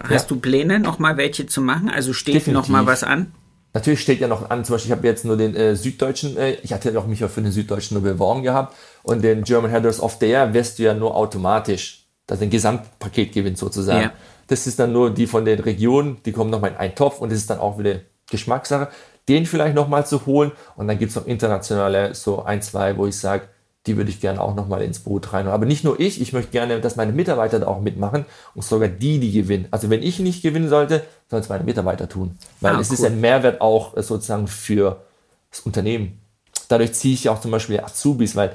Speaker 2: hast du Pläne, nochmal welche zu machen? Also steht
Speaker 3: Definitiv.
Speaker 2: noch mal was an?
Speaker 3: Natürlich steht ja noch an, zum Beispiel, ich habe jetzt nur den äh, Süddeutschen, äh, ich hatte auch mich ja für den Süddeutschen nur beworben gehabt und den German Headers of the Year wirst du ja nur automatisch, dass ein Gesamtpaket gewinnt sozusagen.
Speaker 2: Ja.
Speaker 3: Das ist dann nur die von den Regionen, die kommen nochmal in einen Topf und das ist dann auch wieder Geschmackssache, den vielleicht nochmal zu holen und dann gibt's noch internationale, so ein, zwei, wo ich sage, die würde ich gerne auch nochmal ins Boot rein. Aber nicht nur ich, ich möchte gerne, dass meine Mitarbeiter da auch mitmachen und sogar die, die gewinnen. Also wenn ich nicht gewinnen sollte, sollen es meine Mitarbeiter tun. Weil
Speaker 2: Ah,
Speaker 3: es ist
Speaker 2: cool.
Speaker 3: ein Mehrwert auch äh, sozusagen für das Unternehmen. Dadurch ziehe ich ja auch zum Beispiel Azubis, weil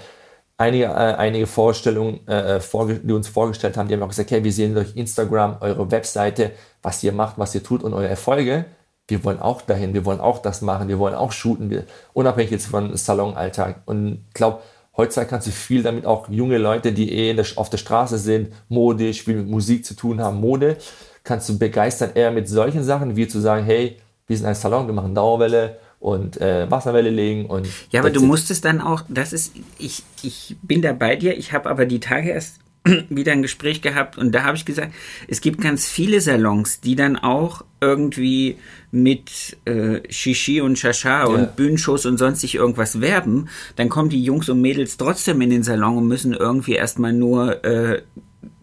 Speaker 3: einige, äh, einige Vorstellungen, äh, vorge die uns vorgestellt haben, die haben auch gesagt, hey, wir sehen durch Instagram, eure Webseite, was ihr macht, was ihr tut und eure Erfolge. Wir wollen auch dahin, wir wollen auch das machen, wir wollen auch shooten, wir, unabhängig jetzt von Salonalltag. Und ich glaube, heutzutage kannst du viel damit auch junge Leute, die eh der, auf der Straße sind, modisch, viel mit Musik zu tun haben, Mode, kannst du begeistern eher mit solchen Sachen, wie zu sagen, hey, wir sind ein Salon, wir machen Dauerwelle und äh, Wasserwelle legen und
Speaker 2: Ja, aber du musstest dann auch, das ist, ich, ich bin da bei dir, ich habe aber die Tage erst wieder ein Gespräch gehabt und da habe ich gesagt, es gibt ganz viele Salons, die dann auch irgendwie mit äh, Shishi und Shasha und Bühnenshows und sonstig irgendwas werben, dann kommen die Jungs und Mädels trotzdem in den Salon und müssen irgendwie erstmal nur äh,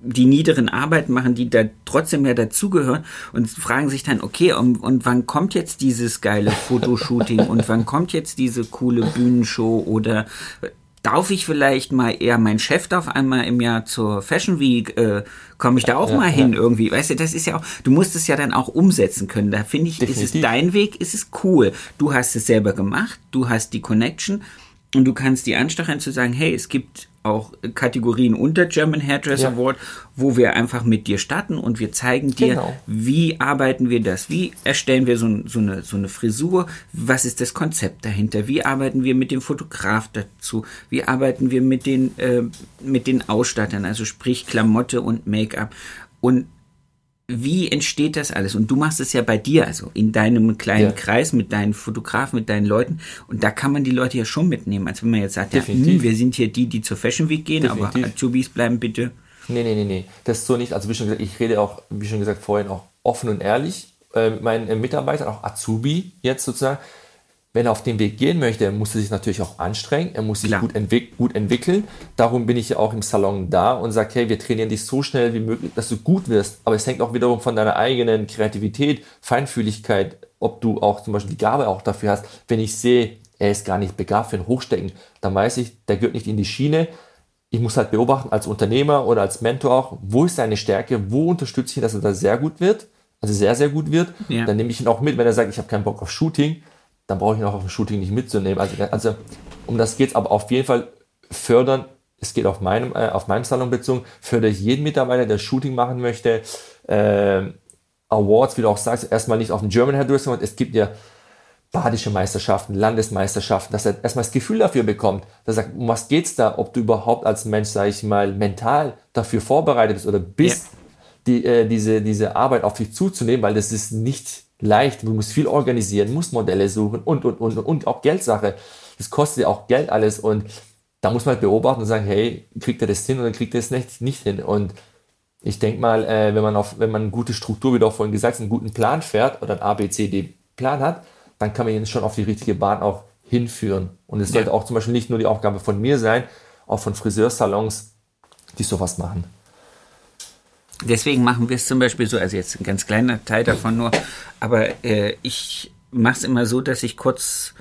Speaker 2: die niederen Arbeiten machen, die da trotzdem ja dazugehören und fragen sich dann, okay, und, und wann kommt jetzt dieses geile Fotoshooting und wann kommt jetzt diese coole Bühnenshow oder darf ich vielleicht mal eher mein Chef darf einmal im Jahr zur Fashion Week, äh, komme ich da auch ja, mal hin ja. irgendwie, weißt du, das ist ja auch, du musst es ja dann auch umsetzen können, da finde ich, Definitiv. ist es dein Weg, ist es cool, du hast es selber gemacht, du hast die Connection und du kannst die anstacheln zu sagen, hey, es gibt auch Kategorien unter German Hairdresser ja. Award, wo wir einfach mit dir starten und wir zeigen dir, genau. wie arbeiten wir das, wie erstellen wir so, so, eine, so eine Frisur, was ist das Konzept dahinter, wie arbeiten wir mit dem Fotograf dazu, wie arbeiten wir mit den, äh, mit den Ausstattern, also sprich Klamotte und Make-up. Und wie entsteht das alles? Und du machst es ja bei dir, also in deinem kleinen ja. Kreis mit deinen Fotografen, mit deinen Leuten. Und da kann man die Leute ja schon mitnehmen. Als wenn man jetzt sagt, ja, hm, wir sind hier die, die zur Fashion Week gehen, Definitiv. aber Azubis bleiben bitte.
Speaker 3: Nee, nee, nee, nee. Das ist so nicht. Also wie schon gesagt, ich rede auch, wie schon gesagt, vorhin auch offen und ehrlich äh, mit meinen äh, Mitarbeitern, auch Azubi jetzt sozusagen wenn er auf den Weg gehen möchte, muss er sich natürlich auch anstrengen, er muss sich gut, entwick gut, entwickeln. Darum bin ich ja auch im Salon da und sage, hey, wir trainieren dich so schnell wie möglich, dass du gut wirst. Aber es hängt auch wiederum von deiner eigenen Kreativität, Feinfühligkeit, ob du auch zum Beispiel die Gabe auch dafür hast. Wenn ich sehe, er ist gar nicht begabt für ein Hochstecken, dann weiß ich, der gehört nicht in die Schiene. Ich muss halt beobachten als Unternehmer oder als Mentor auch, wo ist seine Stärke, wo unterstütze ich ihn, dass er da sehr gut wird, also sehr, sehr gut wird. Ja. Dann nehme ich ihn auch mit, wenn er sagt, ich habe keinen Bock auf Shooting, dann brauche ich ihn auch auf dem Shooting nicht mitzunehmen. Also, also um das geht es aber auf jeden Fall fördern. Es geht auf meinem, äh, auf meinem Salon bezogen, fördere ich jeden Mitarbeiter, der Shooting machen möchte. Äh, Awards, wie du auch sagst, erstmal nicht auf dem German Hairdressing, es gibt ja badische Meisterschaften, Landesmeisterschaften, dass er erstmal das Gefühl dafür bekommt, dass er sagt, um was geht's da, ob du überhaupt als Mensch, sage ich mal, mental dafür vorbereitet bist oder bist, ja. die, äh, diese, diese Arbeit auf dich zuzunehmen, weil das ist nicht leicht, du musst viel organisieren, musst Modelle suchen und, und, und, und auch Geldsache. Das kostet ja auch Geld alles und da muss man halt beobachten und sagen, hey, kriegt er das hin oder kriegt er das nicht, nicht hin? Und ich denke mal, äh, wenn man auf, wenn man eine gute Struktur, wie du auch vorhin gesagt hast, einen guten Plan fährt oder einen ABCD-Plan hat, dann kann man ihn schon auf die richtige Bahn auch hinführen. Und es ja. sollte auch zum Beispiel nicht nur die Aufgabe von mir sein, auch von Friseursalons, die sowas machen.
Speaker 2: Deswegen machen wir es zum Beispiel so, also jetzt ein ganz kleiner Teil davon nur, aber äh, ich mache es immer so, dass ich kurz,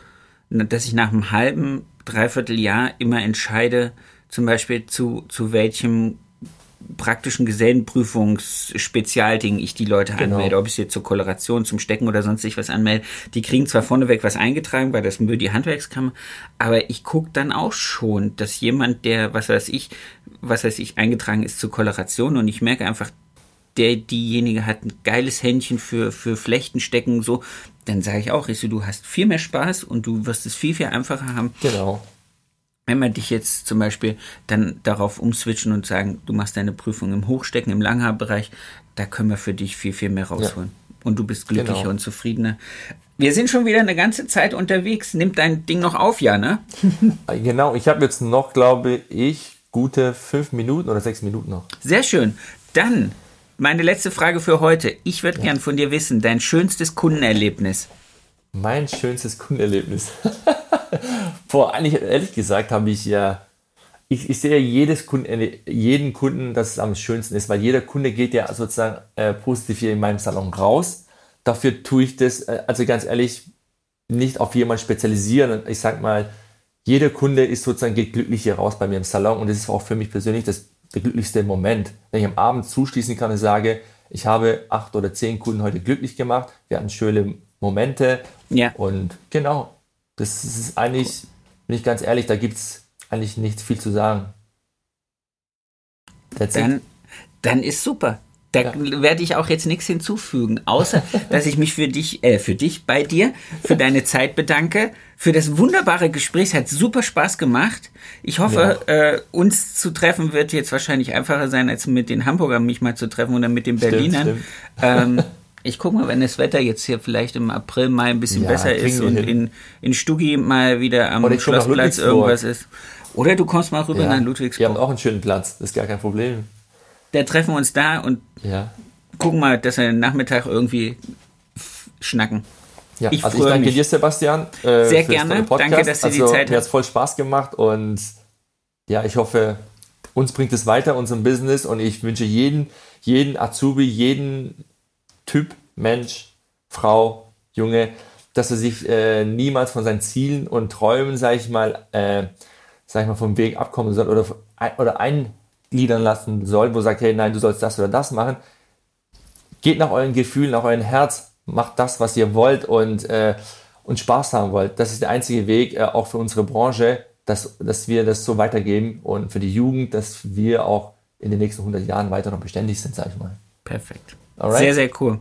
Speaker 2: dass ich nach einem halben, dreiviertel Jahr immer entscheide, zum Beispiel zu, zu welchem praktischen Gesellenprüfungsspezialding ich die Leute genau. anmelde, ob ich sie zur Koloration, zum Stecken oder sonst was anmelde. Die kriegen zwar vorneweg was eingetragen, weil das nur die Handwerkskammer, aber ich gucke dann auch schon, dass jemand, der, was weiß ich, was weiß ich, eingetragen ist zur Koloration und ich merke einfach, der, diejenige hat ein geiles Händchen für, für Flechten stecken, so, dann sage ich auch, ich so, du hast viel mehr Spaß und du wirst es viel, viel einfacher haben.
Speaker 3: Genau
Speaker 2: wenn wir dich jetzt zum Beispiel dann darauf umswitchen und sagen, du machst deine Prüfung im Hochstecken, im Langhaarbereich, da können wir für dich viel, viel mehr rausholen. Ja. Und du bist glücklicher genau. und zufriedener. Wir sind schon wieder eine ganze Zeit unterwegs. Nimmt dein Ding noch auf, ja, ne?
Speaker 3: genau, ich habe jetzt noch, glaube ich, gute fünf Minuten oder sechs Minuten noch.
Speaker 2: Sehr schön. Dann meine letzte Frage für heute. Ich würde ja. gern von dir wissen, dein schönstes Kundenerlebnis.
Speaker 3: Mein schönstes Kundenerlebnis. Boah, eigentlich, ehrlich gesagt, habe ich ja. Ich, ich sehe jedes Kunden, jeden Kunden, dass es am schönsten ist, weil jeder Kunde geht ja sozusagen äh, positiv hier in meinem Salon raus. Dafür tue ich das, äh, also ganz ehrlich, nicht auf jemanden spezialisieren. Ich sag mal, jeder Kunde ist sozusagen geht glücklich hier raus bei mir im Salon und das ist auch für mich persönlich das, der glücklichste Moment, wenn ich am Abend zuschließen kann und sage, ich habe acht oder zehn Kunden heute glücklich gemacht, wir hatten schöne Momente ja. und genau, das ist eigentlich, bin ich ganz ehrlich, da gibt es eigentlich nicht viel zu sagen.
Speaker 2: Dann, dann ist super. Da ja. werde ich auch jetzt nichts hinzufügen, außer dass ich mich für dich, äh, für dich bei dir, für deine Zeit bedanke, für das wunderbare Gespräch. Es hat super Spaß gemacht. Ich hoffe, ja. äh, uns zu treffen wird jetzt wahrscheinlich einfacher sein, als mit den Hamburgern mich mal zu treffen oder mit den Berlinern. Stimmt, stimmt. Ähm, Ich gucke mal, wenn das Wetter jetzt hier vielleicht im April, Mai ein bisschen ja, besser ist und in, in Stuggi mal wieder am Schlossplatz irgendwas ist. Oder du kommst mal rüber ja, nach Ludwigsburg.
Speaker 3: Wir haben auch einen schönen Platz, das ist gar kein Problem.
Speaker 2: Da treffen wir uns da und ja. gucken mal, dass wir Nachmittag irgendwie schnacken.
Speaker 3: Ja, ich, also ich danke mich. dir, Sebastian.
Speaker 2: Äh, Sehr gerne. Danke, dass du also, die Zeit hast.
Speaker 3: Mir hat voll Spaß gemacht und ja, ich hoffe, uns bringt es weiter, unserem Business und ich wünsche jeden, jeden Azubi, jeden Typ, Mensch, Frau, Junge, dass er sich äh, niemals von seinen Zielen und Träumen, sage ich mal, äh, sag ich mal, vom Weg abkommen soll oder, oder eingliedern lassen soll, wo sagt, hey, nein, du sollst das oder das machen. Geht nach euren Gefühlen, nach eurem Herz, macht das, was ihr wollt und, äh, und Spaß haben wollt. Das ist der einzige Weg, äh, auch für unsere Branche, dass, dass wir das so weitergeben und für die Jugend, dass wir auch in den nächsten 100 Jahren weiter noch beständig sind, sag ich mal.
Speaker 2: Perfekt. Alright? Sehr, sehr cool.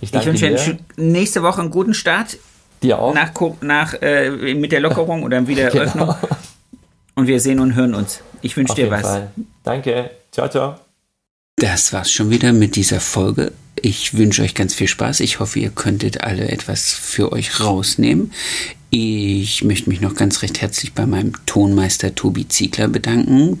Speaker 2: Ich, ich wünsche dir nächste Woche einen guten Start.
Speaker 3: Dir auch.
Speaker 2: Nach, nach, äh, mit der Lockerung oder Wiedereröffnung. genau. Und wir sehen und hören uns. Ich wünsche dir was. Fall.
Speaker 3: Danke. Ciao, ciao.
Speaker 2: Das war's schon wieder mit dieser Folge. Ich wünsche euch ganz viel Spaß. Ich hoffe, ihr könntet alle etwas für euch rausnehmen. Ich möchte mich noch ganz recht herzlich bei meinem Tonmeister Tobi Ziegler bedanken